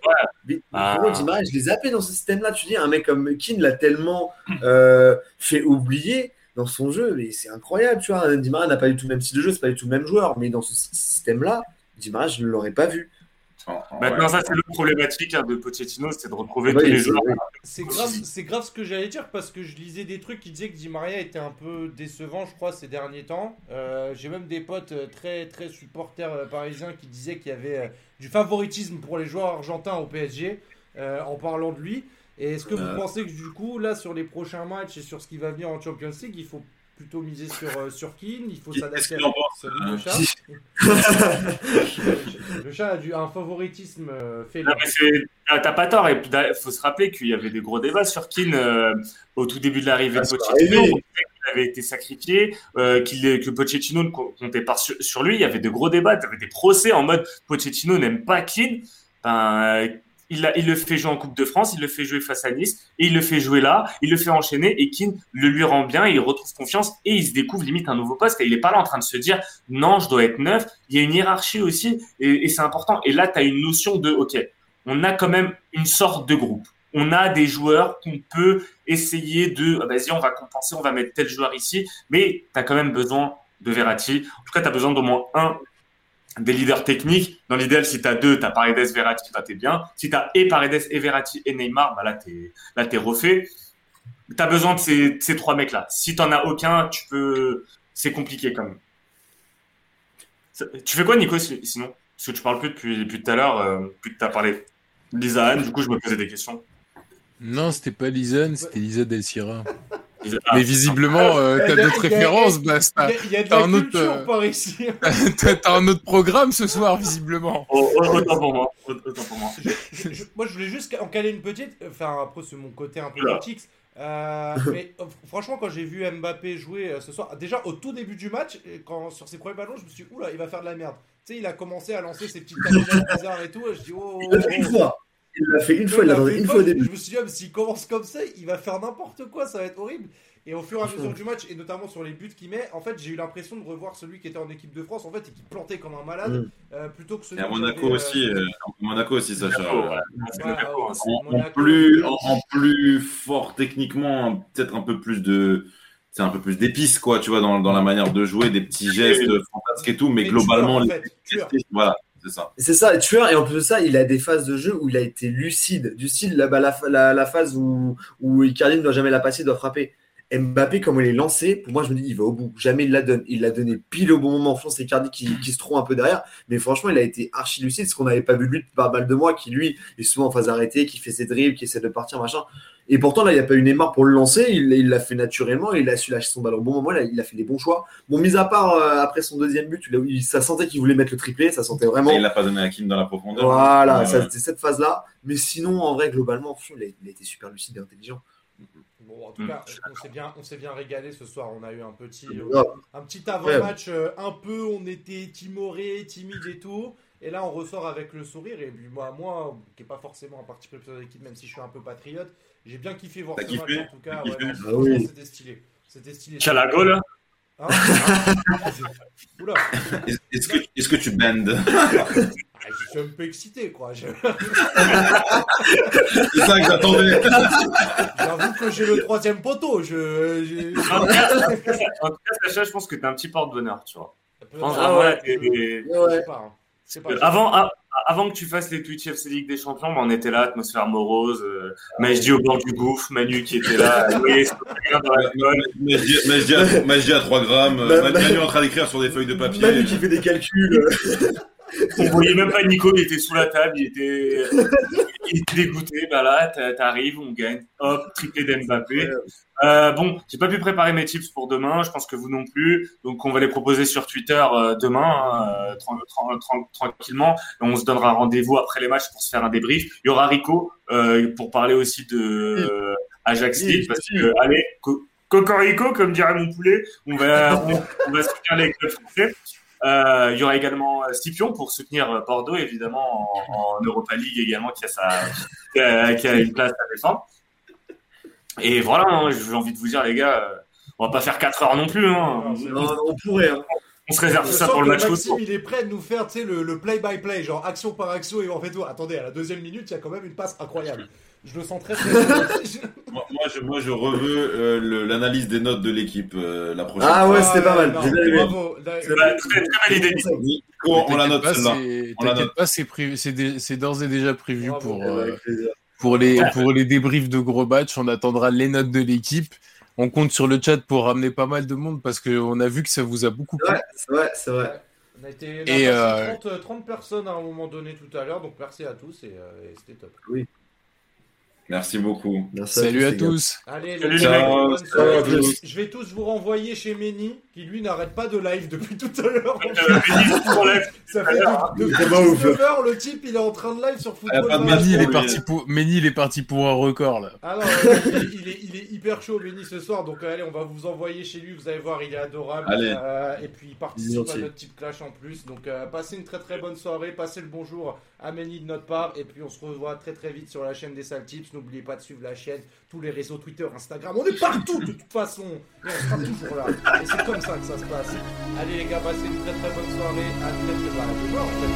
Mais Ah. vraiment, je l'ai zappé dans ce système-là. Tu dis, un mec comme Keane l'a tellement euh, fait oublier dans son jeu. Mais c'est incroyable, tu vois. Di Maria n'a pas du tout le même style de jeu, c'est pas du tout le même joueur. Mais dans ce système-là, Di Maria, je ne l'aurais pas vu. En- en- Maintenant, ouais. ça, c'est le problématique hein, de Pochettino, c'est de retrouver Ouais, tous les c'est- joueurs. C'est grave, c'est grave ce que j'allais dire parce que je lisais des trucs qui disaient que Di Maria était un peu décevant, je crois, ces derniers temps. Euh, J'ai même des potes euh, très très supporters euh, parisiens qui disaient qu'il y avait euh, du favoritisme pour les joueurs argentins au PSG euh, en parlant de lui. Et est-ce que vous Euh. pensez que du coup, là, sur les prochains matchs et sur ce qui va venir en Champions League, il faut plutôt miser sur, euh, sur Keane, il faut s'adapter à euh, de chat Le chat a du, un favoritisme euh, ah, T'as pas tort. Et il faut se rappeler qu'il y avait des gros débats sur Keane euh, au tout début de l'arrivée Ah, de Pochettino. arrivé. On disait qu'il avait été sacrifié, euh, que Pochettino ne co- comptait pas sur, sur lui. Il y avait de gros débats, il y avait des procès en mode Pochettino n'aime pas Keane. Ben, euh, il, le fait jouer en Coupe de France, il le fait jouer face à Nice, et il le fait jouer là, il le fait enchaîner, et Keane le lui rend bien, il retrouve confiance, et il se découvre limite un nouveau poste, et il n'est pas là en train de se dire non, je dois être neuf. Il y a une hiérarchie aussi, et, et c'est important. Et là, tu as une notion de OK, on a quand même une sorte de groupe. On a des joueurs qu'on peut essayer de, ah, vas-y, on va compenser, on va mettre tel joueur ici, mais tu as quand même besoin de Verratti. En tout cas, tu as besoin d'au moins un des leaders techniques. Dans l'idéal, si tu as deux, tu as Paredes, Verratti, bah, t'es bien. Si tu as et Paredes, et Verratti, et Neymar, bah, là, tu es, là, t'es refait. Tu as besoin de ces, de ces trois mecs-là. Si tu as aucun, tu peux. C'est compliqué quand même. Ça- Tu fais quoi, Nico, si- sinon? Parce que tu parles plus depuis, depuis tout à l'heure, euh, depuis que tu as parlé de Lisa Anne, du coup, je me posais des questions. Non, c'était pas Lisanne, c'était Lisa Del Sierra. Mais visiblement, euh, t'as d'autres références, de T'as la un autre, euh, par ici. T'as un autre programme ce soir, visiblement. oh, oh, autant pour moi. Autant pour moi. Je- je- moi, je voulais juste en caler une petite. Enfin, après, c'est mon côté un peu Oula. critique. Euh, mais euh, franchement, quand j'ai vu Mbappé jouer euh, ce soir, déjà au tout début du match, quand sur ses premiers ballons, je me suis dit, oula, il va faire de la merde. Tu sais, il a commencé à lancer ses petites bizarres et tout. et je dis, oh, Il l'a fait une oh, fois. Il l'a fait une fois, il l'a fait une fois au début. Je me suis dit, ah, s'il commence comme ça, il va faire n'importe quoi, ça va être horrible. Et au fur et à mesure du match, et notamment sur les buts qu'il met, en fait, j'ai eu l'impression de revoir celui qui était en équipe de France, en fait, et qui plantait comme un malade, Mm. euh, plutôt que celui Et à Monaco euh, aussi, euh, Monaco aussi, Sacha. Monaco, ouais. ouais, Monaco, ouais, hein. c'est en, plus, en, en plus fort techniquement, peut-être un peu plus de, c'est un peu plus d'épices quoi, tu vois, dans, dans la manière de jouer, des petits gestes fantasques et tout, mais, Mais globalement, tueur, en fait, les- voilà, c'est ça. C'est ça, tueur, et en plus de ça, il a des phases de jeu où il a été lucide, du style la, phase où, où Icardi ne doit jamais la passer, il doit frapper. Mbappé, comme il est lancé, pour moi, je me dis, il va au bout. Jamais il la donne. Il l'a donné pile au bon moment. Pense c'est Cardi qui, qui se trouve un peu derrière. Mais franchement, il a été archi lucide, ce qu'on n'avait pas vu de lui pas mal de mois, qui lui est souvent en phase arrêtée, qui fait ses dribbles, qui essaie de partir, machin. Et pourtant, là, il n'y a pas eu Neymar pour le lancer. Il l'a fait naturellement. Il a su lâcher son ballon au bon moment. là, il a fait les bons choix. Bon, mis à part euh, après son deuxième but, là où il- ça sentait qu'il voulait mettre le triplé. Ça sentait vraiment. Il l'a pas donné à Kim dans la profondeur. Voilà, Ouais, ça, ouais. c'était cette phase-là. Mais sinon, en vrai, globalement, il a, il a été super lucide et intelligent. Bon, en tout Mm. cas, on s'est bien, on s'est bien régalé ce soir. On a eu un petit, Grave. un petit avant-match euh, un peu. On était timoré, timide et tout. Et là, on ressort avec le sourire. Et puis moi, moi, qui est pas forcément un parti pris de l'équipe, même si je suis un peu patriote, j'ai bien kiffé voir T'as ce kiffé match. En tout cas, ouais, Ah oui. c'était stylé. C'était stylé. Chalago, là Hein Ah, Oula, Est- Est-ce que, est-ce que tu bandes Ah, je suis un peu excité, quoi. Je- C'est ça que j'attendais. J'avoue que j'ai le troisième poteau. Je, En tout cas, en tout cas, Sacha, je pense que t'es un petit porte-bonheur, tu vois. Ah ouais. Ouais. sais pas. hein. Pas. Avant, a- avant que tu fasses les Twitch FC Ligue des Champions, bah, on était là, atmosphère morose, euh, Majdi au bord du gouffre, Manu qui était là, dis à- mais je dis à 3 grammes. Euh, Manu est en train d'écrire sur des feuilles de papier. Manu qui fait des calculs. On voyait même pas Nico, il était sous la table, il était, il était dégoûté. Bah là, t'a- t'arrives, on gagne, hop, triplé d'Mbappé. Euh, bon, j'ai pas pu préparer mes tips pour demain, je pense que vous non plus. Donc on va les proposer sur Twitter euh, demain, hein, euh, tran- tran- tran- tranquillement. Et on se donnera rendez-vous après les matchs pour se faire un débrief. Il y aura Rico euh, pour parler aussi de Ajax parce que allez, co- cocorico comme dirait mon poulet, on va on, on va soutenir les clubs français. Euh, il y aura également euh, Scipion pour soutenir euh, Bordeaux, évidemment, en, en Europa League également, qui a, sa, qui a, qui a une place à défendre. Et voilà, hein, j'ai envie de vous dire, les gars, on va pas faire 4 heures non plus. Hein. Non, on pourrait. Hein. On se réserve tout ça pour le match Maxime, il est prêt de nous faire le, play-by-play, genre action par action, et en fait, toi, attendez, à la deuxième minute, il y a quand même une passe incroyable. Je le sens très très bien. Moi, moi, je, moi, je reveux euh, l'analyse des notes de l'équipe euh, la prochaine Ah fois. ouais, c'était pas mal. bravo. Là, C'est très, très belle idée. Nico, on la note pas, celle-là. On la note. pas, c'est d'ores et déjà prévu Bravo. pour, Eh ben, euh, pour, les, pour les débriefs de gros matchs. On attendra les notes de l'équipe. On compte sur le chat pour ramener pas mal de monde parce qu'on a vu que ça vous a beaucoup plu. Ouais, c'est vrai, c'est vrai. On a été Et, euh, passé 30, 30 personnes à un moment donné tout à l'heure, donc merci à tous et, et c'était top. Merci beaucoup. Merci Salut à tous. Allez, Salut, les gars, mecs. bonne Ciao, soirée. à tous. Je vais tous vous renvoyer chez Meni, qui lui n'arrête pas de live depuis tout à l'heure. Ça fait de- depuis C'est pas ouf. 19 heures, le type il est en train de live sur Ah, Football de. Méni, il est parti pour, Méni, il est parti pour un record là. Ah non, euh, il, est, il est- il est hyper chaud, Benny, ce soir. Donc, allez, on va vous envoyer chez lui. Vous allez voir, il est adorable. Allez. Euh, et puis, il participe à notre type clash en plus. Donc, euh, passez une très très bonne soirée. Passez le bonjour à Benny de notre part. Et puis, on se revoit très très vite sur la chaîne des Sales Tips. N'oubliez pas de suivre la chaîne, tous les réseaux Twitter, Instagram. On est partout de toute façon. Et on sera toujours là. Et c'est comme ça que ça se passe. Allez, les gars, passez une très très bonne soirée. À très très demain, en fait.